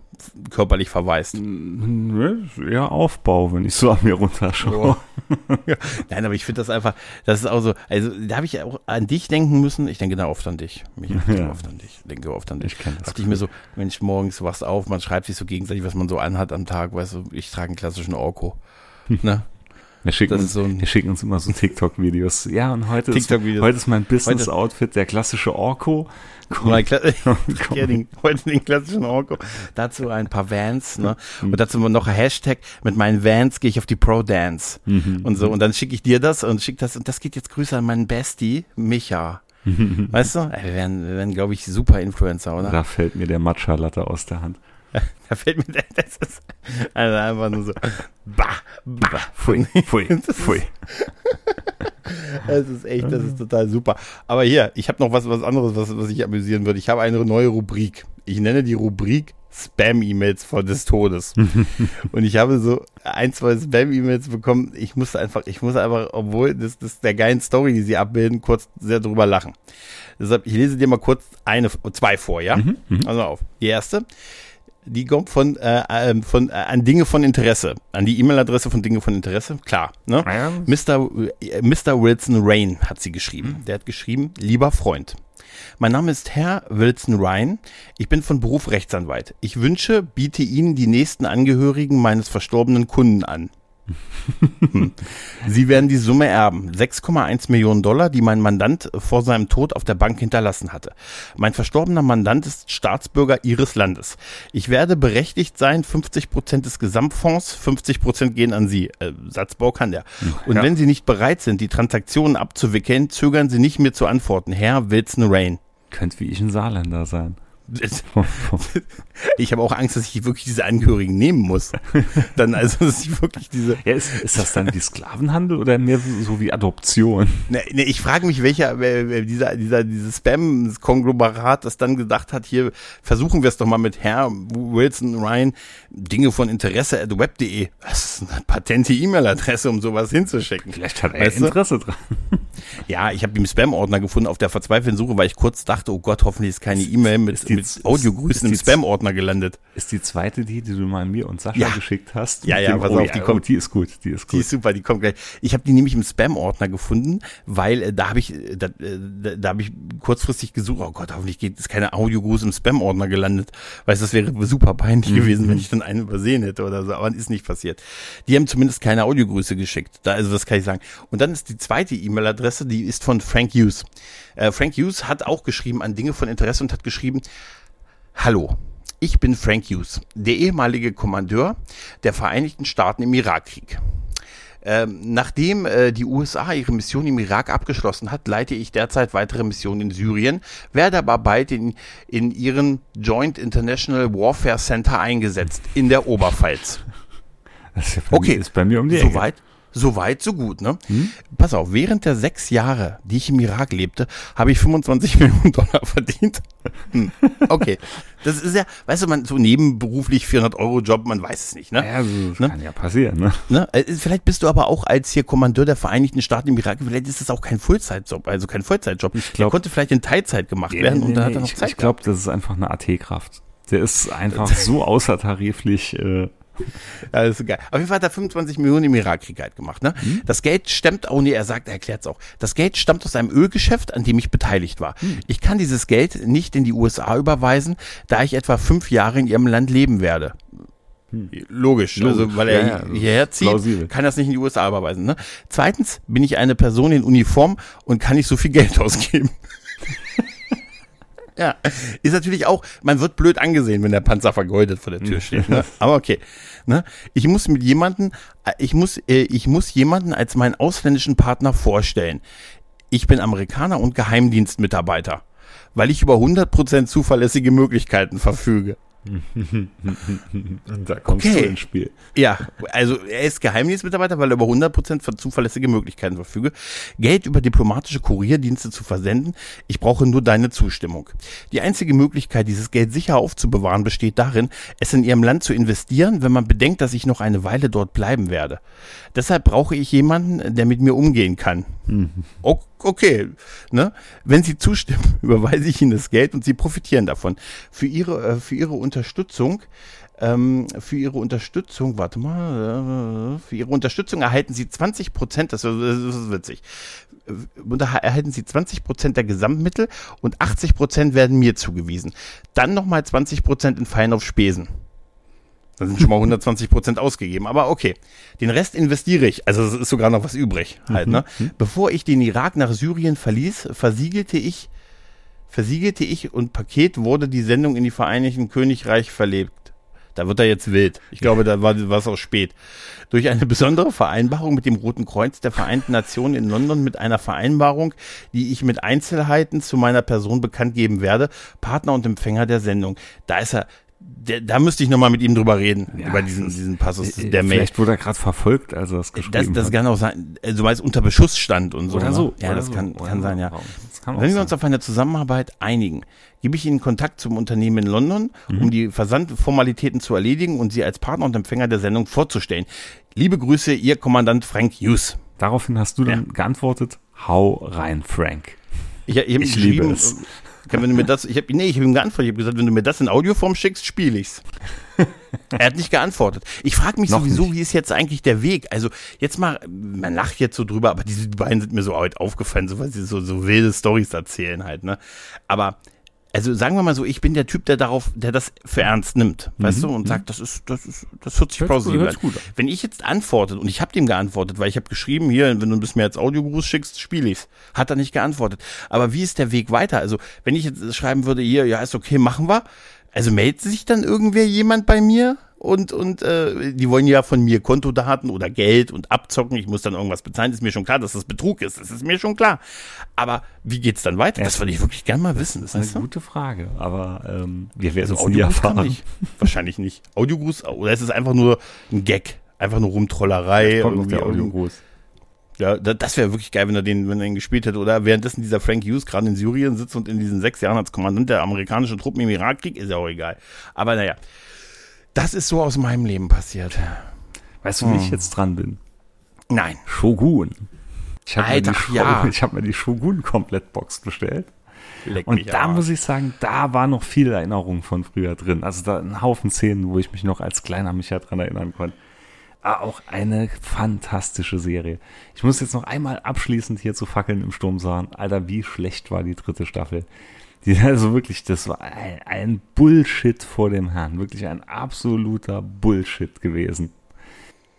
körperlich verweist. Ist eher Aufbau, wenn ich so an mir runterschaue. <laughs> Nein, aber ich finde das einfach, das ist auch so, also da habe ich auch an dich denken müssen. Ich denke da oft an dich. Ich denke Ja. oft an dich. Ich denke oft an dich. Ich kenn das Dachte ich mir so, Mensch, morgens wachst auf, man schreibt sich so gegenseitig, was man so anhat am Tag, weißt du, ich trage einen klassischen Orko. <laughs> Ne? Wir schicken, uns, ist so wir schicken uns immer so TikTok-Videos. Ja, und heute ist, TikTok-Videos. heute ist mein Business-Outfit, der klassische Orko. Mein Kla <laughs> <laughs> Komm. ja, den, heute den klassischen Orko. Dazu ein paar Vans, ne? Mhm. Und dazu noch ein Hashtag. Mit meinen Vans gehe ich auf die Pro Dance. Mhm. Und so. Und dann schicke ich dir das und schick das. Und das geht jetzt Grüße an meinen Bestie, Micha. Weißt du? Ey, wir werden, wir werden glaube ich, super Influencer, oder? Da fällt mir der Matcha-Latte aus der Hand. <laughs> Da fällt mir das ist also einfach nur so. Bah, bah. Pfui, <laughs> pfui, Das ist- pfui. Das ist echt, das ist total super. Aber hier, ich habe noch was, was anderes, was, was ich amüsieren würde. Ich habe eine neue Rubrik. Ich nenne die Rubrik Spam-E-Mails vor des Todes. <laughs> Und ich habe so ein, zwei Spam-E-Mails bekommen. Ich musste einfach, ich muss einfach, obwohl das, das der geilen Story, die sie abbilden, kurz sehr drüber lachen. Deshalb, ich lese dir mal kurz eine, zwei vor, ja? Also auf. Die erste. Die kommt von, äh, ähm, von äh, an Dinge von Interesse. An die E-Mail-Adresse von Dinge von Interesse. Klar. Ne? Ja. Mr. äh, Mr. Wilson Rain hat sie geschrieben. Der hat geschrieben, lieber Freund. Mein Name ist Herr Wilson Ryan. Ich bin von Beruf Rechtsanwalt. Ich wünsche, biete Ihnen die nächsten Angehörigen meines verstorbenen Kunden an. Hm. <laughs> Sie werden die Summe erben. 6,1 Millionen Dollar, die mein Mandant vor seinem Tod auf der Bank hinterlassen hatte. Mein verstorbener Mandant ist Staatsbürger Ihres Landes. Ich werde berechtigt sein, 50 Prozent des Gesamtfonds, 50 Prozent gehen an Sie. Äh, Satzbau kann der. Und Ja. wenn Sie nicht bereit sind, die Transaktionen abzuwickeln, zögern Sie nicht mir zu antworten. Herr Wilson Rain. Könnte wie ich ein Saarländer sein. <laughs> Ich habe auch Angst, dass ich wirklich diese Angehörigen nehmen muss. Dann also, dass ich wirklich diese. Ja, ist, ist das dann wie Sklavenhandel oder mehr so wie Adoption? Ne, ne, ich frage mich, welcher dieser dieser dieses Spam-Konglomerat das dann gedacht hat, hier versuchen wir es doch mal mit Herr Wilson Ryan Dinge von Interesse at web.de. Das ist eine patente E-Mail-Adresse, um sowas hinzuschicken. Vielleicht hat er Weißt du? Interesse dran. Ja, ich habe den Spam-Ordner gefunden auf der verzweifelten Suche, weil ich kurz dachte, oh Gott, hoffentlich ist keine E-Mail mit, die- mit Audiogrüßen im die- Spam-Ordner gelandet. Ist die zweite die, die du mal mir und Sascha Ja. geschickt hast? Ja, ja, dem- pass oh, auf, die ja, kommt- oh, die ist gut, die ist Die gut. ist super, die kommt gleich. Ich habe die nämlich im Spam-Ordner gefunden, weil äh, da habe ich, äh, da, äh, da, da habe ich kurzfristig gesucht. Oh Gott, hoffentlich geht ist keine Audiogruß im Spam-Ordner gelandet. Weißt, du, das wäre super peinlich gewesen, wenn ich dann einen übersehen hätte oder so. Aber ist nicht passiert. Die haben zumindest keine Audiogrüße geschickt. Da, also das kann ich sagen. Und dann ist die zweite E-Mail-Adresse, die ist von Frank Hughes. Äh, Frank Hughes hat auch geschrieben an Dinge von Interesse und hat geschrieben, Hallo, ich bin Frank Hughes, der ehemalige Kommandeur der Vereinigten Staaten im Irakkrieg. Ähm, nachdem äh, die USA ihre Mission im Irak abgeschlossen hat, leite ich derzeit weitere Missionen in Syrien, werde aber bald in, in ihren Joint International Warfare Center eingesetzt, in der Oberpfalz. Das ist, ja bei Okay, mir, ist bei mir um die Ecke. Soweit, soweit, so gut, ne? Pass auf, während der sechs Jahre, die ich im Irak lebte, habe ich 25 <laughs> Millionen Dollar verdient. Hm. Okay, das ist ja, weißt du, man so nebenberuflich 400 Euro Job, man weiß es nicht, ne? Ja, das Ne? kann ja passieren, ne? Ne? Äh, Vielleicht bist du aber auch als hier Kommandeur der Vereinigten Staaten im Irak, vielleicht ist das auch kein Vollzeitjob, also kein Vollzeitjob. Ich glaub- Der konnte vielleicht in Teilzeit gemacht werden und dann hat er noch ich Zeit ich glaube, das ist einfach eine AT-Kraft. Der ist einfach <laughs> so außertariflich äh, Ja, das ist geil. Auf jeden Fall hat er 25 Millionen im Irakkrieg halt gemacht. Ne? Hm? Das Geld stammt, oh nee, er sagt, er erklärt es auch. Das Geld stammt aus einem Ölgeschäft, an dem ich beteiligt war. Hm. Ich kann dieses Geld nicht in die USA überweisen, da ich etwa fünf Jahre in ihrem Land leben werde. Logisch, Hm. Logisch, also weil er ja, ja, hierher zieht, plausibel. kann das nicht in die USA überweisen. Ne? Zweitens bin ich eine Person in Uniform und kann nicht so viel Geld <laughs> ausgeben. Ja, ist natürlich auch, man wird blöd angesehen, wenn der Panzer vergeudet vor der Tür steht. Ne? Aber okay. Ne? Ich muss mit jemanden, äh, ich muss, äh, ich muss jemanden als meinen ausländischen Partner vorstellen. Ich bin Amerikaner und Geheimdienstmitarbeiter, weil ich über 100% zuverlässige Möglichkeiten verfüge. <laughs> Da kommst Okay. du ins Spiel. Ja, also er ist Geheimdienstmitarbeiter, weil er über 100% von zuverlässige Möglichkeiten verfüge, Geld über diplomatische Kurierdienste zu versenden. Ich brauche nur deine Zustimmung. Die einzige Möglichkeit, dieses Geld sicher aufzubewahren, besteht darin, es in ihrem Land zu investieren, wenn man bedenkt, dass ich noch eine Weile dort bleiben werde. Deshalb brauche ich jemanden, der mit mir umgehen kann. O- Okay, ne? Wenn Sie zustimmen, <laughs> überweise ich Ihnen das Geld und Sie profitieren davon. Für Ihre, äh, für Ihre Unterstützung, ähm, für Ihre Unterstützung, warte mal, äh, für Ihre Unterstützung erhalten Sie 20 Prozent, das, das ist witzig, Äh, erhalten Sie 20 Prozent der Gesamtmittel und 80 Prozent werden mir zugewiesen. Dann nochmal 20 Prozent in Fallen auf Spesen. Da sind schon mal 120 Prozent ausgegeben. Aber okay, den Rest investiere ich. Also es ist sogar noch was übrig halt, ne? Bevor ich den Irak nach Syrien verließ, versiegelte ich, versiegelte ich und Paket wurde die Sendung in die Vereinigten Königreich verlebt. Da wird er jetzt wild. Ich glaube, da war war es auch spät. Durch eine besondere Vereinbarung mit dem Roten Kreuz der Vereinten Nationen in London mit einer Vereinbarung, die ich mit Einzelheiten zu meiner Person bekannt geben werde, Partner und Empfänger der Sendung. Da ist er, der, da müsste ich nochmal mit ihm drüber reden, Ja, über diesen, das- diesen Passus Äh, der Mail. Vielleicht wurde er gerade verfolgt, als er das geschrieben Das, das hat. kann auch sein, also weil es unter Beschuss stand und so. Oder ne? so. Ja, oder das so, kann, kann sein, ja. Kann Wenn wir sein. uns auf eine Zusammenarbeit einigen, gebe ich Ihnen Kontakt zum Unternehmen in London, Mhm. um die Versandformalitäten zu erledigen und Sie als Partner und Empfänger der Sendung vorzustellen. Liebe Grüße, Ihr Kommandant Frank Hughes. Daraufhin hast du dann geantwortet, hau rein, Frank. Ich, ich, hab Ich liebe es. Kann, wenn du mir das, ich habe nee, ich habe ihm geantwortet, ich habe gesagt, wenn du mir das in Audioform schickst, spiele ich's. er hat nicht geantwortet. Ich frage mich Noch sowieso, nicht. wie ist jetzt eigentlich der Weg? Also jetzt mal, man lacht jetzt so drüber, aber diese beiden sind mir so heute aufgefallen, so weil sie so, so wilde Stories erzählen halt, ne? Aber also sagen wir mal so, ich bin der Typ, der darauf, der das für ernst nimmt, weißt du, und sagt, das ist, das ist, das hört sich Mhm. Plausibel an. Wenn ich jetzt antwortet und ich habe dem geantwortet, weil ich habe geschrieben, hier, wenn du bis mir jetzt Audiogruß schickst, spiele ich's. Hat er nicht geantwortet. Aber wie ist der Weg weiter? Also, wenn ich jetzt schreiben würde, hier, ja, ist okay, machen wir. Also meldet sich dann irgendwer jemand bei mir und und äh, die wollen ja von mir Kontodaten oder Geld und abzocken. Ich muss dann irgendwas bezahlen. Ist mir schon klar, dass das Betrug ist. Das ist mir schon klar. Aber wie geht's dann weiter? Das würde ich wirklich gerne mal wissen. Das ist eine weißt du? gute Frage, aber ähm, wir werden Also es nie Audiogruß kann erfahren. nicht. Wahrscheinlich nicht. Audiogruß oder ist es einfach nur ein Gag? Einfach nur Rumtrollerei. Kommt irgendwie der Audiogruß. Ja, da- das wäre wirklich geil, wenn er den, wenn er ihn gespielt hätte. Oder währenddessen dieser Frank Hughes gerade in Syrien sitzt und in diesen sechs Jahren als Kommandant der amerikanischen Truppen im Irakkrieg, ist ja auch egal. Aber naja, das ist so aus meinem Leben passiert. Weißt du, wie Hm. ich jetzt dran bin? Nein. Shogun. Ich habe mir, die ja. <laughs> ich hab mir die Shogun-Komplettbox bestellt. Leck Und mich da muss ich sagen, da war noch viel Erinnerung von früher drin. Also da ein Haufen Szenen, wo ich mich noch als kleiner Micha dran erinnern konnte. Ah, auch eine fantastische Serie. Ich muss jetzt noch einmal abschließend hier zu Fackeln im Sturm sagen, Alter, wie schlecht war die dritte Staffel. Die, also wirklich, das war ein, ein Bullshit vor dem Herrn. Wirklich ein absoluter Bullshit gewesen.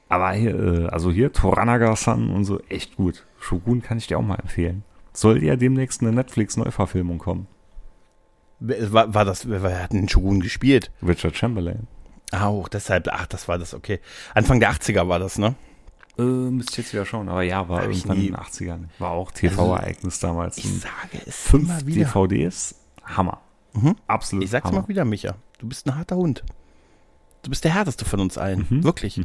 Aber hier, äh, also hier, Toranaga-san und so, echt gut. Shogun kann ich dir auch mal empfehlen. Soll ja demnächst eine Netflix-Neuverfilmung kommen. Wer- War, war das, wer, hat denn den Shogun gespielt? Richard Chamberlain. Auch deshalb, ach, das war das, okay. Anfang der 80er war das, ne? Äh, müsste ich jetzt wieder schauen, aber ja, war Hab irgendwann in den 80ern. War auch TV-Ereignis damals. Ich sage es Fünf immer wieder. DVDs, Hammer. Mhm. Absolut Ich sag's Hammer. mal wieder, Micha. Du bist ein harter Hund. Du bist der härteste von uns allen. Mhm. Wirklich.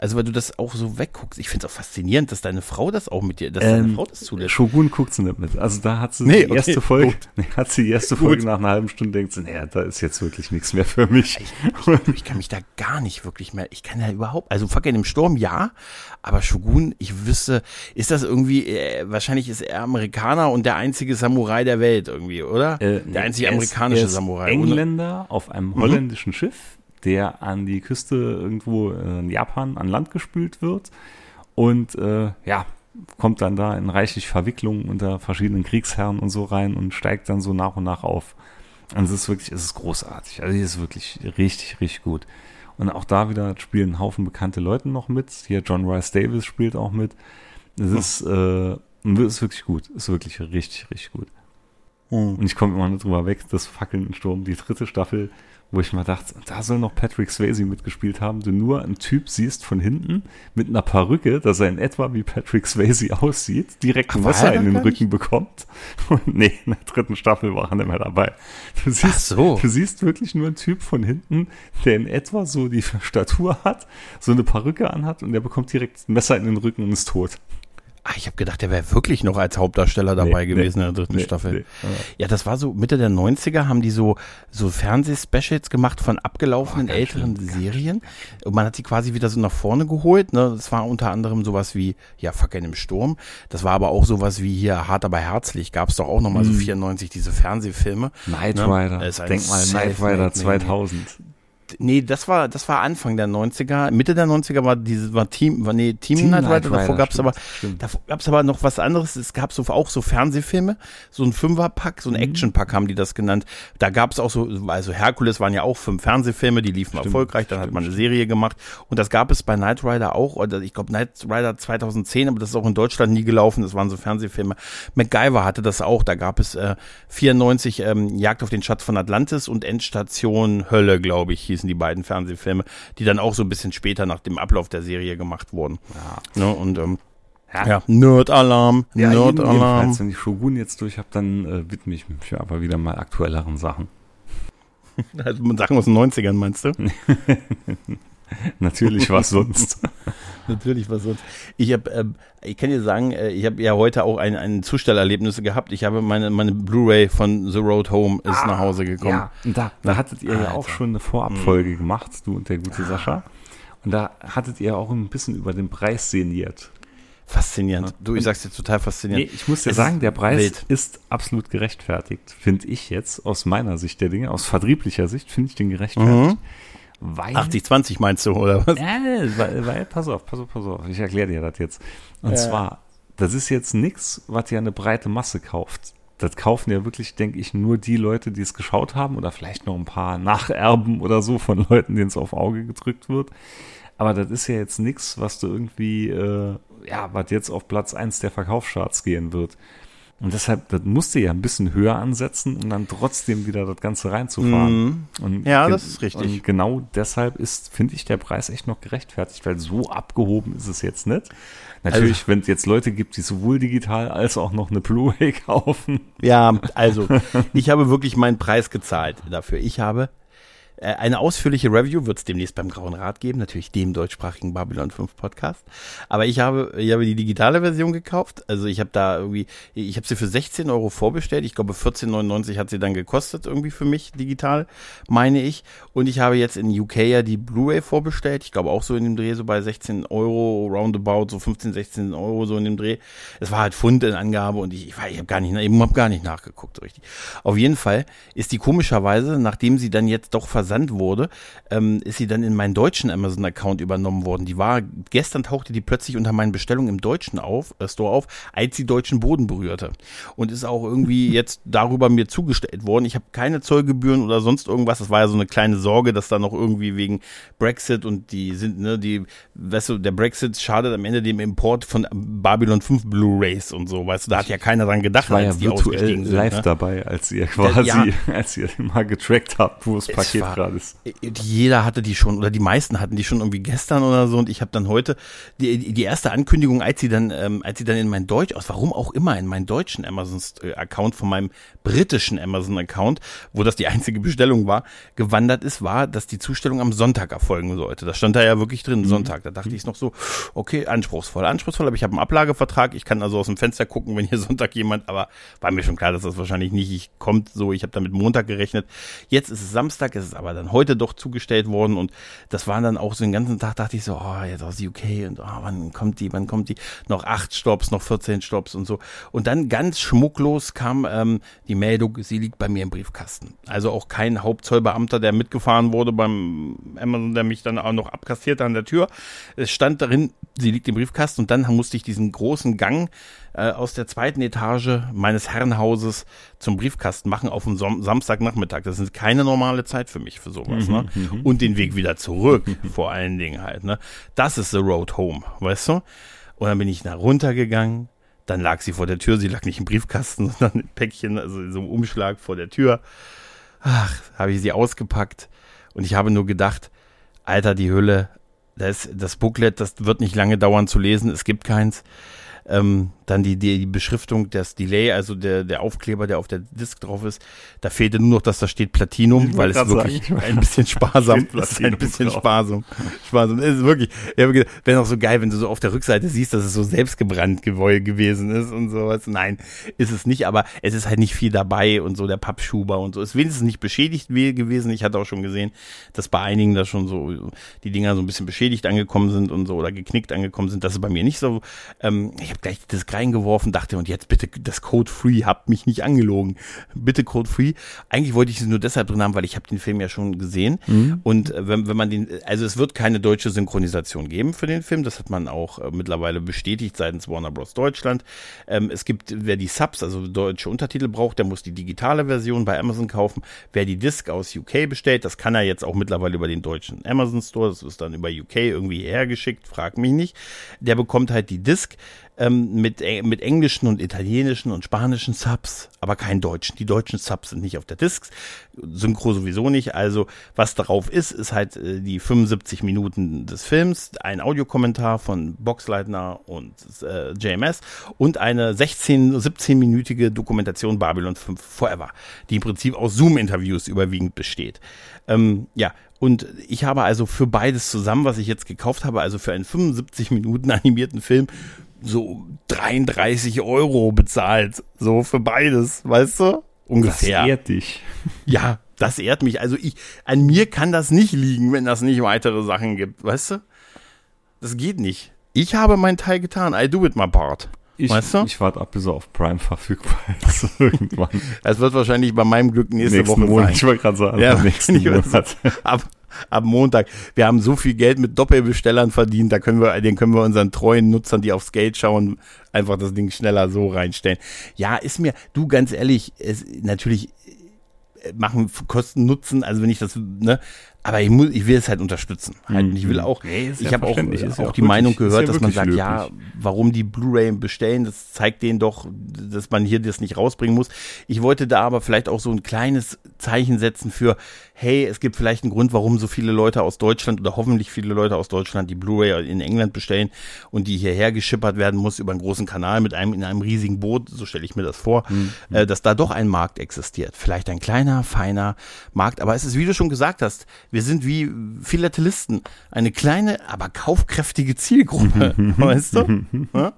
Also, weil du das auch so wegguckst. Ich find's auch faszinierend, dass deine Frau das auch mit dir, dass deine Ähm, Frau das zulässt. Shogun guckt sie nicht mit. Also da hat sie Nee, die erste okay, Folge, nee, <laughs> hat sie die erste. Folge nach einer halben Stunde denkt sie, naja, da ist jetzt wirklich nichts mehr für mich. Ich, ich, ich kann mich da gar nicht wirklich mehr, ich kann ja überhaupt, also Fackeln im Sturm, ja, aber Shogun, ich wüsste, ist das irgendwie, äh, wahrscheinlich ist er Amerikaner und der einzige Samurai der Welt irgendwie, oder? Äh, der einzige er amerikanische er Samurai. Engländer auf einem holländischen Schiff, der an die Küste irgendwo in Japan an Land gespült wird und äh, ja, kommt dann da in reichlich Verwicklungen unter verschiedenen Kriegsherren und so rein und steigt dann so nach und nach auf. Und es ist wirklich, es ist großartig. Also, es ist wirklich richtig, richtig gut. Und auch da wieder spielen ein Haufen bekannte Leute noch mit. Hier John Rice Davis spielt auch mit. Es ist, äh, ist wirklich gut. Ist wirklich richtig, richtig gut. Mhm. Und ich komme immer nur drüber weg, das Fackeln im Sturm, die dritte Staffel, wo ich mal dachte, da soll noch Patrick Swayze mitgespielt haben, du nur einen Typ siehst von hinten mit einer Perücke, dass er in etwa wie Patrick Swayze aussieht, direkt ein Messer in den Rücken bekommt. <laughs> Und nee, in der dritten Staffel war er nicht mehr dabei. Du siehst, Ach so. du siehst wirklich nur einen Typ von hinten, der in etwa so die <laughs> Statur hat, so eine Perücke anhat und der bekommt direkt ein Messer in den Rücken und ist tot. Ah, ich habe gedacht, der wäre wirklich noch als Hauptdarsteller dabei nee, gewesen nee, in der dritten nee, Staffel. Ja, das war so Mitte der 90er, haben die so, so Fernsehspecials gemacht von abgelaufenen oh, älteren schön, Serien. Und man hat die quasi wieder so nach vorne geholt. Ne? Das war unter anderem sowas wie, ja, Fackeln im Sturm. Das war aber auch sowas wie hier Hart aber herzlich. Gab es doch auch nochmal mm. so 94 diese Fernsehfilme. Night ne? Rider. Denk mal, Night Rider 2000 nee, das war, das war Anfang der 90er. Mitte der 90er war dieses, war Team, war, nee, Team, Team Night Rider. Davor gab es aber, davor gab's aber noch was anderes. Es gab so auch so Fernsehfilme, so ein Fünferpack, so ein mhm. Actionpack haben die das genannt. Da gab es auch so, also Herkules waren ja auch fünf Fernsehfilme, die liefen stimmt, erfolgreich. Dann stimmt, hat man eine Serie gemacht. Und das gab es bei Night Rider auch, oder ich glaube Night Rider 2010, aber das ist auch in Deutschland nie gelaufen. Das waren so Fernsehfilme. MacGyver hatte das auch. Da gab es äh, 94 ähm, Jagd auf den Schatz von Atlantis und Endstation Hölle, glaube ich, hießen die beiden Fernsehfilme, die dann auch so ein bisschen später nach dem Ablauf der Serie gemacht wurden. Ja. Ne, und ähm, ja, ja Nerd-Alarm, ja, Nerd-Alarm. Wenn ich Shogun jetzt durch habe, dann äh, widme ich mich aber wieder mal aktuelleren Sachen. <laughs> Also Sachen aus den 90ern, meinst du? <laughs> <laughs> Natürlich was sonst. <laughs> Natürlich was sonst. Ich habe, äh, ich kann dir sagen, äh, ich habe ja heute auch ein, ein Zustellerlebnis gehabt. Ich habe meine, meine Blu-ray von The Road Home ist ah, nach Hause gekommen. Ja, da, da hattet ihr ja auch schon eine Vorabfolge mhm. gemacht, du und der gute Sascha. Und da hattet ihr auch ein bisschen über den Preis sinniert. Faszinierend. Du, ich sag's dir total faszinierend. Nee, ich muss dir es sagen, der Preis wild. ist absolut gerechtfertigt, finde ich jetzt aus meiner Sicht der Dinge, aus vertrieblicher Sicht finde ich den gerechtfertigt. Mhm. Weil, 80-20 meinst du, oder was? Ja, weil, weil, pass auf, pass auf, pass auf. Ich erkläre dir das jetzt. Und ja. zwar, das ist jetzt nichts, was ja eine breite Masse kauft. Das kaufen ja wirklich, denke ich, nur die Leute, die es geschaut haben oder vielleicht noch ein paar Nacherben oder so von Leuten, denen es auf Auge gedrückt wird. Aber das ist ja jetzt nichts, was du irgendwie, äh, ja, was jetzt auf Platz 1 der Verkaufscharts gehen wird. Und deshalb, das musste ja ein bisschen höher ansetzen, um dann trotzdem wieder das Ganze reinzufahren. Mm. ja, das ist richtig. Und genau deshalb ist, finde ich, der Preis echt noch gerechtfertigt, weil so abgehoben ist es jetzt nicht. Natürlich, also, wenn es jetzt Leute gibt, die sowohl digital als auch noch eine Blu-ray <laughs> kaufen. Ja, also ich habe wirklich meinen Preis gezahlt dafür. Ich habe eine ausführliche Review wird es demnächst beim Grauen Rat geben, natürlich dem deutschsprachigen Babylon 5 Podcast. Aber ich habe, ich habe die digitale Version gekauft. Also ich habe da irgendwie, ich habe sie für 16 Euro vorbestellt. Ich glaube 14,99 hat sie dann gekostet irgendwie für mich digital, meine ich. Und ich habe jetzt in UK ja die Blu-ray vorbestellt. Ich glaube auch so in dem Dreh so bei 16 Euro roundabout, so 15, 16 Euro so in dem Dreh. Es war halt Pfund in Angabe und ich, ich, ich habe gar nicht, ich habe gar nicht nachgeguckt so richtig. Auf jeden Fall ist die komischerweise, nachdem sie dann jetzt doch versandt versandt wurde, ähm, ist sie dann in meinen deutschen Amazon-Account übernommen worden. Die war, gestern tauchte die plötzlich unter meinen Bestellungen im deutschen auf, äh, Store auf, als sie deutschen Boden berührte. Und ist auch irgendwie <laughs> jetzt darüber mir zugestellt worden. Ich habe keine Zollgebühren oder sonst irgendwas. Das war ja so eine kleine Sorge, dass da noch irgendwie wegen Brexit und die sind, ne, die, weißt du, der Brexit schadet am Ende dem Import von Babylon 5 Blu-Rays und so, weißt du, da hat ja keiner dran gedacht, ich war als ja die virtuell live sind, ne? dabei, als ihr quasi, ja, <laughs> als ihr mal getrackt habt, wo das Paket gerade ist. Jeder hatte die schon oder die meisten hatten die schon irgendwie gestern oder so und ich habe dann heute die, die erste Ankündigung, als sie dann ähm, als sie dann in mein Deutsch aus warum auch immer in meinen deutschen Amazon Account von meinem britischen Amazon Account, wo das die einzige Bestellung war, gewandert ist, war, dass die Zustellung am Sonntag erfolgen sollte. Das stand da ja wirklich drin, mhm. Sonntag. Da dachte ich noch so, okay, anspruchsvoll, anspruchsvoll, aber ich habe einen Ablagevertrag, ich kann also aus dem Fenster gucken, wenn hier <laughs> Sonntag jemand, aber war mir schon klar, dass das wahrscheinlich nicht kommt so, ich habe damit Montag gerechnet. Jetzt ist es Samstag, es ist aber aber dann heute doch zugestellt worden und das waren dann auch so den ganzen Tag, dachte ich so, oh, jetzt aus UK und oh, wann kommt die, wann kommt die? Noch acht Stops, noch 14 Stops und so. Und dann ganz schmucklos kam ähm, die Meldung, sie liegt bei mir im Briefkasten. Also auch kein Hauptzollbeamter, der mitgefahren wurde beim Amazon, der mich dann auch noch abkassierte an der Tür. Es stand darin, sie liegt im Briefkasten und dann musste ich diesen großen Gang äh, aus der zweiten Etage meines Herrenhauses zum Briefkasten machen auf einen Som Samstagnachmittag. Das ist keine normale Zeit für mich für sowas. ne? Mhm, mhm. Und den Weg wieder zurück, <laughs> vor allen Dingen halt. Ne? Das ist the road home, weißt du? Und dann bin ich nach runtergegangen. Dann lag sie vor der Tür. Sie lag nicht im Briefkasten, <laughs> sondern im Päckchen, also in so einem Umschlag vor der Tür. Ach, habe ich sie ausgepackt. Und ich habe nur gedacht, Alter, die Hülle, das, das Booklet, das wird nicht lange dauern zu lesen. Es gibt keins. Ähm, dann die, die, die Beschriftung, das Delay, also der, der Aufkleber, der auf der Disk drauf ist, da fehlte nur noch, dass da steht Platinum, weil es wirklich sagen, ein bisschen sparsam ist. Ein bisschen drauf. sparsam. Sparsam. Es ist wirklich, wäre auch so geil, wenn du so auf der Rückseite siehst, dass es so selbstgebrannt gewesen ist und sowas. Nein, ist es nicht, aber es ist halt nicht viel dabei und so der Pappschuber und so. Ist wenigstens nicht beschädigt we- gewesen. Ich hatte auch schon gesehen, dass bei einigen da schon so die Dinger so ein bisschen beschädigt angekommen sind und so oder geknickt angekommen sind. Das ist bei mir nicht so. Ähm, ich habe gleich das reingeworfen, dachte, und jetzt bitte das Code Free, habt mich nicht angelogen. Bitte Code Free. Eigentlich wollte ich es nur deshalb drin haben, weil ich habe den Film ja schon gesehen. Und äh, wenn, wenn man den, also es wird keine deutsche Synchronisation geben für den Film. Das hat man auch äh, mittlerweile bestätigt seitens Warner Bros. Deutschland. Ähm, es gibt, wer die Subs, also deutsche Untertitel braucht, der muss die digitale Version bei Amazon kaufen. Wer die Disc aus UK bestellt, das kann er jetzt auch mittlerweile über den deutschen Amazon Store. Das ist dann über UK irgendwie hergeschickt, frag mich nicht. Der bekommt halt die Disc ähm, mit, mit englischen und italienischen und spanischen Subs, aber keinen deutschen. Die deutschen Subs sind nicht auf der Disc, Synchro sowieso nicht. Also was darauf ist, ist halt äh, die 75 Minuten des Films, ein Audiokommentar von Boxleitner und äh, JMS und eine 16, 17-minütige Dokumentation Babylon 5 Forever, die im Prinzip aus Zoom-Interviews überwiegend besteht. Ähm, ja, und ich habe also für beides zusammen, was ich jetzt gekauft habe, also für einen 75 Minuten <laughs> animierten Film, so 33 Euro bezahlt. So für beides, weißt du? Das Ungefähr. ehrt dich. Ja, das ehrt mich. Also ich, an mir kann das nicht liegen, wenn das nicht weitere Sachen gibt, weißt du? Das geht nicht. Ich habe meinen Teil getan. I do it my part. Ich, Weißt du? ich warte ab, bis er auf Prime verfügbar <laughs> ist. Irgendwann. Das wird wahrscheinlich bei meinem Glück nächste Nächsten Woche Monat. sein. Ich wollte gerade sagen, Ja, <laughs> nächsten Monat. ab, ab Montag. Wir haben so viel Geld mit Doppelbestellern verdient, da können wir, den können wir unseren treuen Nutzern, die aufs Geld schauen, einfach das Ding schneller so reinstellen. Ja, ist mir, du ganz ehrlich, es, natürlich äh, machen Kosten Nutzen, also wenn ich das, ne, aber ich muss, ich will es halt unterstützen. Halt. Ich will auch, Nee, ich ja habe auch, ja auch die Meinung gehört, ja dass man sagt, ja, löblich. warum die Blu-ray bestellen, das zeigt denen doch, dass man hier das nicht rausbringen muss. Ich wollte da aber vielleicht auch so ein kleines Zeichen setzen für, hey, es gibt vielleicht einen Grund, warum so viele Leute aus Deutschland oder hoffentlich viele Leute aus Deutschland die Blu-ray in England bestellen und die hierher geschippert werden muss über einen großen Kanal mit einem in einem riesigen Boot, so stelle ich mir das vor, äh, dass da doch ein Markt existiert. Vielleicht ein kleiner, feiner Markt, aber es ist, wie du schon gesagt hast, wir sind wie Philatelisten, eine kleine, aber kaufkräftige Zielgruppe, <laughs> weißt du? Ja?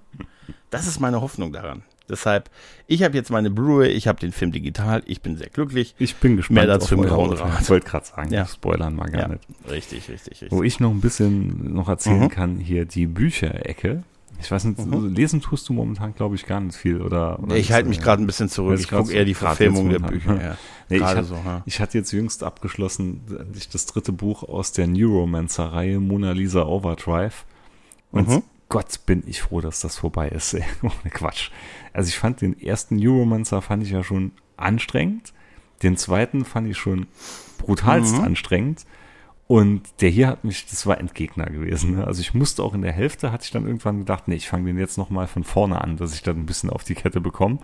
Das ist meine Hoffnung daran. Deshalb, ich habe jetzt meine Blu-ray, ich habe den Film digital, ich bin sehr glücklich. Ich bin gespannt. Mehr dazu im euer Grauen. Rat. Ich wollte gerade sagen, Ja. spoilern mal gar Ja, nicht. richtig, richtig, richtig. Wo ich noch ein bisschen noch erzählen Mhm. kann, hier die Bücherecke. Ich weiß nicht, lesen tust du momentan, glaube ich, gar nicht viel. Oder, oder ich halte mich gerade ein bisschen zurück. Ich gucke eher die Verfilmung der Bücher. Ja. <laughs> Nee, ich, hat, so, ja. ich hatte jetzt jüngst abgeschlossen, ich das dritte Buch aus der Neuromancer-Reihe Mona Lisa Overdrive. Und Mhm. Gott, bin ich froh, dass das vorbei ist. <laughs> Ohne Quatsch. Also ich fand den ersten Neuromancer fand ich ja schon anstrengend. Den zweiten fand ich schon brutalst Mhm. anstrengend. Und der hier hat mich, das war Endgegner gewesen. Ne? Also ich musste auch in der Hälfte, hatte ich dann irgendwann gedacht, nee, ich fange den jetzt nochmal von vorne an, dass ich dann ein bisschen auf die Kette bekomme.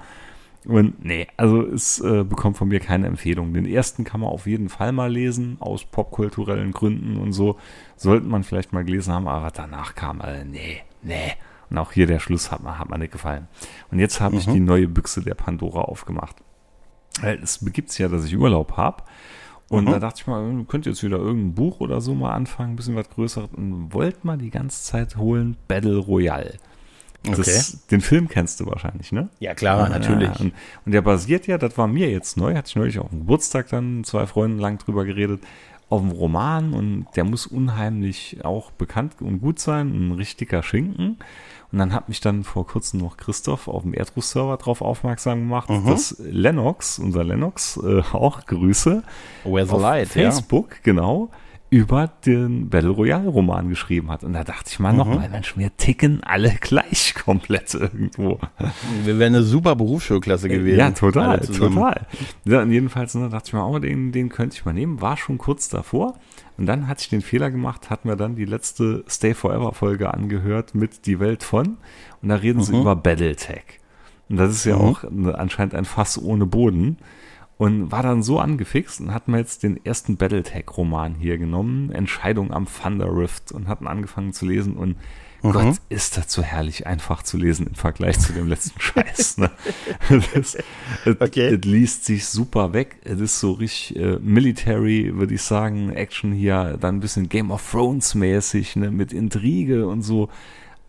Und nee, also es äh, bekommt von mir keine Empfehlung. Den ersten kann man auf jeden Fall mal lesen, aus popkulturellen Gründen und so. Sollte man vielleicht mal gelesen haben, aber danach kam, äh, nee, nee. Und auch hier der Schluss hat mir, hat mir nicht gefallen. Und jetzt habe ich Mhm. die neue Büchse der Pandora aufgemacht. Es begibt sich ja, dass ich Urlaub habe. Und Mhm. da dachte ich mal, ihr könnt jetzt wieder irgendein Buch oder so mal anfangen, ein bisschen was Größeres. Und wollt mal die ganze Zeit holen Battle Royale. Das, Den Film kennst du wahrscheinlich, ne? Ja, klar, natürlich. und, und der basiert ja, das war mir jetzt neu, hatte ich neulich auf dem Geburtstag dann zwei Freunden lang drüber geredet, auf einen Roman und der muss unheimlich auch bekannt und gut sein, ein richtiger Schinken. Und dann hat mich dann vor kurzem noch Christoph auf dem Erdruss-Server drauf aufmerksam gemacht, Mhm. dass Lennox, unser Lennox, äh, auch Grüße, Where's the auf light? Facebook, genau, über den Battle Royale Roman geschrieben hat. Und da dachte ich mal Mhm. nochmal, Mensch, wir ticken alle <laughs> gleich komplett irgendwo. Wir wären eine super Berufsschulklasse gewesen. Ja, total, total. Ja, und jedenfalls ne, dachte ich mir, oh, den, den könnte ich mal nehmen. War schon kurz davor. Und dann hatte ich den Fehler gemacht, hat mir dann die letzte Stay Forever Folge angehört mit Die Welt von. Und da reden sie Mhm. über Battletech. Und das ist ja Mhm. auch ne, anscheinend ein Fass ohne Boden. Und war dann so angefixt und hat mir jetzt den ersten Battletech-Roman hier genommen, Entscheidung am Thunder Rift, und hatten angefangen zu lesen. Und Mhm. Gott, ist das so herrlich einfach zu lesen im Vergleich zu dem letzten <laughs> Scheiß. Ne? Das, es, Okay. es liest sich super weg. Es ist so richtig äh, Military, würde ich sagen, Action hier, dann ein bisschen Game of Thrones mäßig, ne? mit Intrige und so.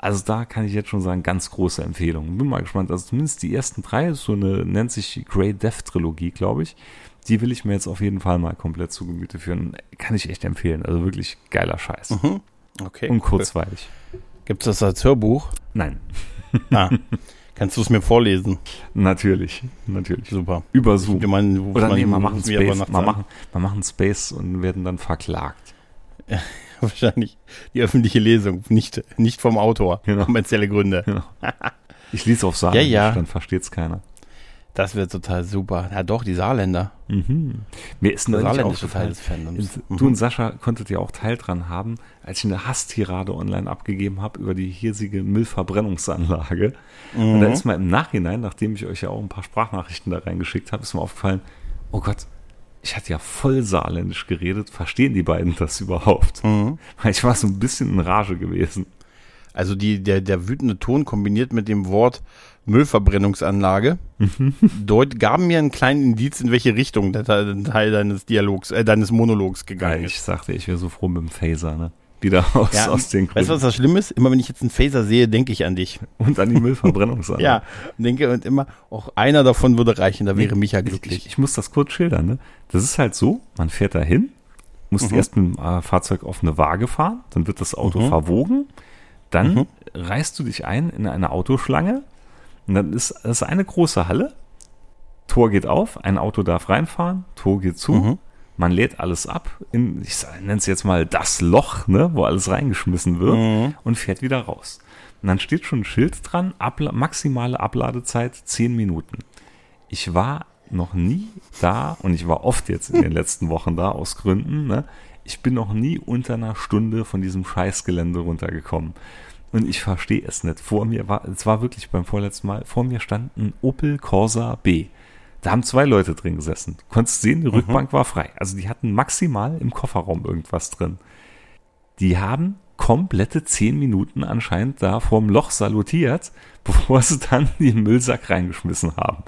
Also da kann ich jetzt schon sagen, ganz große Empfehlung. Bin mal gespannt. Also zumindest die ersten drei, so eine, nennt sich Grey Death Trilogie, glaube ich. Die will ich mir jetzt auf jeden Fall mal komplett zu Gemüte führen. Kann ich echt empfehlen. Also wirklich geiler Scheiß. Mhm. Okay. Und kurzweilig. Gibt es das als Hörbuch? Nein, Ah. Kannst du es mir vorlesen? natürlich. Natürlich. Super. Über Zoom. Ich meine, Oder mal- nee, machen Space. nachts Wir an. machen, wir machen Space und werden dann verklagt. <laughs> <laughs> Wahrscheinlich die öffentliche Lesung, nicht, nicht vom Autor. Genau. Kommerzielle Gründe. Genau. <laughs> Ich lese auf Saarländisch, Ja, ja. dann versteht's keiner. Das wird total super. Ja, doch, die Saarländer. Mhm. Mir ist neulich Saarländische Teil des Fandoms. Mhm. du und Sascha konntet ja auch Teil dran haben, als ich eine Hasstirade online abgegeben habe über die hiesige Müllverbrennungsanlage. Und Mhm. da ist mir im Nachhinein, nachdem ich euch ja auch ein paar Sprachnachrichten da reingeschickt habe, ist mir aufgefallen, oh Gott, ich hatte ja voll saarländisch geredet. Verstehen die beiden das überhaupt? Mhm. Ich war so ein bisschen in Rage gewesen. Also die, der, der wütende Ton kombiniert mit dem Wort Müllverbrennungsanlage dort gaben mir einen kleinen Indiz, in welche Richtung der Teil, deines Dialogs, äh, deines Monologs gegangen Ich ist. sagte, ich wäre so froh mit dem Phaser, ne? Wieder <laughs> aus, Ja, aus den weißt du, was Gründen. das Schlimme ist? Immer wenn ich jetzt einen Phaser sehe, denke ich an dich. Und an die Müllverbrennungsanlage. <laughs> Ja, und denke und immer, auch einer davon würde reichen, da wäre Micha Ich, glücklich. ich, ich muss das kurz schildern. Ne? Das ist halt so, man fährt da hin, muss Mhm. erst mit dem äh, Fahrzeug auf eine Waage fahren, dann wird das Auto Mhm. verwogen, dann Mhm. reißt du dich ein in eine Autoschlange und dann ist das eine große Halle, Tor geht auf, ein Auto darf reinfahren, Tor geht zu, Mhm. Man lädt alles ab in, ich nenne es jetzt mal das Loch, ne, wo alles reingeschmissen wird Mhm. und fährt wieder raus. Und dann steht schon ein Schild dran, Abla maximale Abladezeit 10 Minuten. Ich war noch nie da und ich war oft jetzt in den <laughs> letzten Wochen da aus Gründen. Ne? Ich bin noch nie unter einer Stunde von diesem Scheißgelände runtergekommen. Und ich verstehe es nicht. Vor mir war, es war wirklich beim vorletzten Mal, vor mir stand ein Opel Corsa B. Da haben zwei Leute drin gesessen. Du konntest sehen, die Rückbank war frei. Also die hatten maximal im Kofferraum irgendwas drin. Die haben komplette zehn Minuten anscheinend da vorm Loch salutiert, <laughs> bevor sie dann den Müllsack reingeschmissen haben.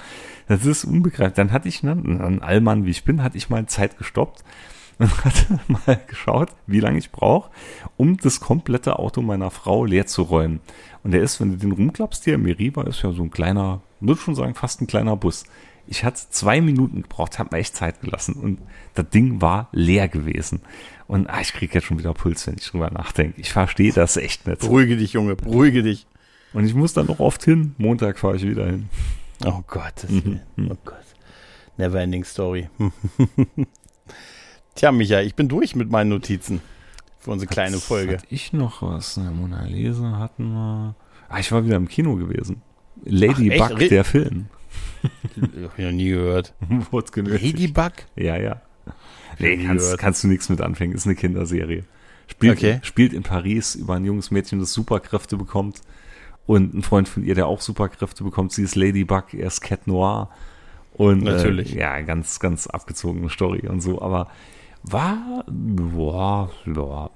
Das ist unbegreiflich. Dann hatte ich, ne, ein Allmann wie ich bin, hatte ich mal Zeit gestoppt <laughs> und hatte mal geschaut, wie lange ich brauche, um das komplette Auto meiner Frau leer zu räumen. Und der ist, wenn du den rumklappst, hier, Meriva ist ja so ein kleiner, würde schon sagen, fast ein kleiner Bus. Ich hatte zwei Minuten gebraucht, habe mir echt Zeit gelassen und das Ding war leer gewesen. Und ah, ich kriege jetzt schon wieder Puls, wenn ich drüber nachdenke. Ich verstehe das echt nicht. Beruhige dich, Junge, beruhige dich. Und ich muss dann noch oft hin. Montag fahre ich wieder hin. Oh Gott, das Mhm. oh Gott. Never ending story. <laughs> Tja, Micha, ich bin durch mit meinen Notizen für unsere kleine Folge. Hatte ich noch was? Na, Mona Lisa hatten wir. Ah, ich war wieder im Kino gewesen. Ladybug, der Film. Hab ich noch nie gehört. <laughs> Wurde genötigt. Ladybug? Ja, ja. Nee, kannst, kannst du nichts mit anfangen. Ist eine Kinderserie. Spielt, Okay. spielt in Paris über ein junges Mädchen, das Superkräfte bekommt. Und ein Freund von ihr, der auch Superkräfte bekommt. Sie ist Ladybug, er ist Cat Noir. Und Natürlich. Äh, ja, ganz, ganz abgezogene Story und so. Aber war, boah, boah,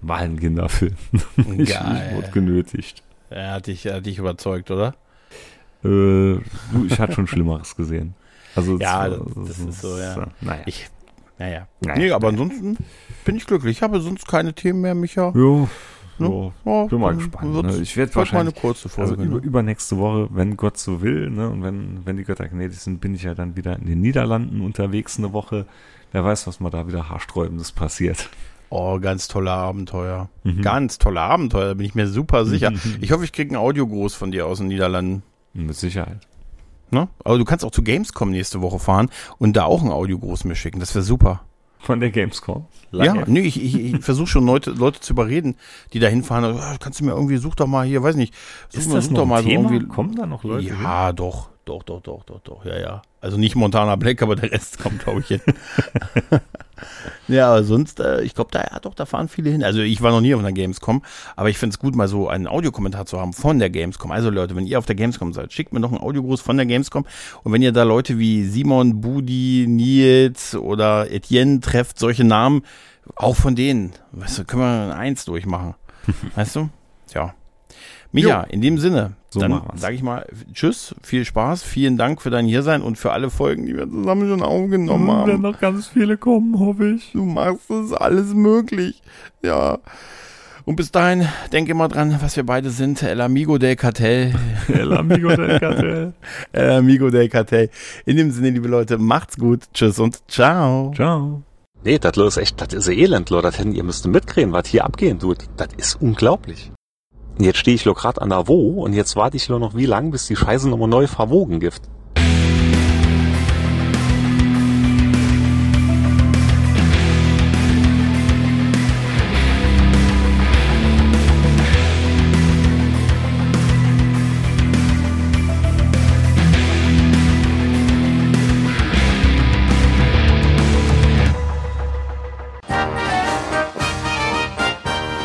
war ein Kinderfilm. <laughs> Geil. ich wurde genötigt. Er hat dich, er hat dich überzeugt, oder? Äh, ich hatte schon Schlimmeres gesehen. Also Ja, das- das es- ist so, ja. Naja. Ich, naja. Naja, nee, aber naja. ansonsten bin ich glücklich. Ich habe sonst keine Themen mehr, Micha. Jo, So, Ja, bin mal gespannt. Ne? Ich werde wahrscheinlich eine kurze Folge. Also über, ne? übernächste Woche, wenn Gott so will, ne, und wenn, wenn die Götter gnädig sind, bin ich ja dann wieder in den Niederlanden unterwegs eine Woche. Wer weiß, was mal da wieder haarsträubendes passiert. Oh, ganz tolle Abenteuer. Mhm. Ganz tolle Abenteuer, da bin ich mir super sicher. <laughs> Ich hoffe, ich kriege ein Audiogruß von dir aus den Niederlanden. Mit Sicherheit. Ne? Aber du kannst auch zu Gamescom nächste Woche fahren und da auch ein Audiogruß mir schicken. Das wäre super. Von der Gamescom. Ja, nee, ich, ich, ich versuche schon Leute, Leute zu überreden, die da hinfahren. Ah, Kannst du mir irgendwie, such doch mal hier, weiß nicht, such, Ist mal, das such noch doch mal so Thema? irgendwie. Kommen da noch Leute hin? Ja, doch, doch, doch, doch, doch, doch, ja, ja. Also nicht Montana Black, aber der Rest <laughs> kommt, glaube ich, hin. <laughs> <laughs> ja, aber sonst, äh, ich glaube, da, ja, doch, da fahren viele hin. Also ich war noch nie auf einer Gamescom, aber ich finde es gut, mal so einen Audiokommentar zu haben von der Gamescom. Also Leute, wenn ihr auf der Gamescom seid, schickt mir noch einen Audiogruß von der Gamescom. Und wenn ihr da Leute wie Simon, Budi, Nils oder Etienne trefft, solche Namen, auch von denen, weißt du, können wir ein Eins durchmachen. <laughs> weißt du? Tja. Micha, in dem Sinne, So dann sage ich mal Tschüss, viel Spaß, vielen Dank für dein Hiersein und für alle Folgen, die wir zusammen schon aufgenommen Werden haben. noch ganz viele kommen, hoffe ich. Du machst es alles möglich. Ja. Und bis dahin, denk immer dran, was wir beide sind. El Amigo del Cartel. <laughs> El Amigo del Cartel. <laughs> El Amigo del Cartel. In dem Sinne, liebe Leute, macht's gut. Tschüss und ciao. Ciao. Nee, das ist echt, das ist elend, Leute. Das hätten ihr müsst mitkriegen, was hier abgehen tut. Das ist unglaublich. Jetzt stehe ich lo grad an der Wo und jetzt warte ich lo noch wie lang, bis die Scheiße nochmal neu verwogen gibt.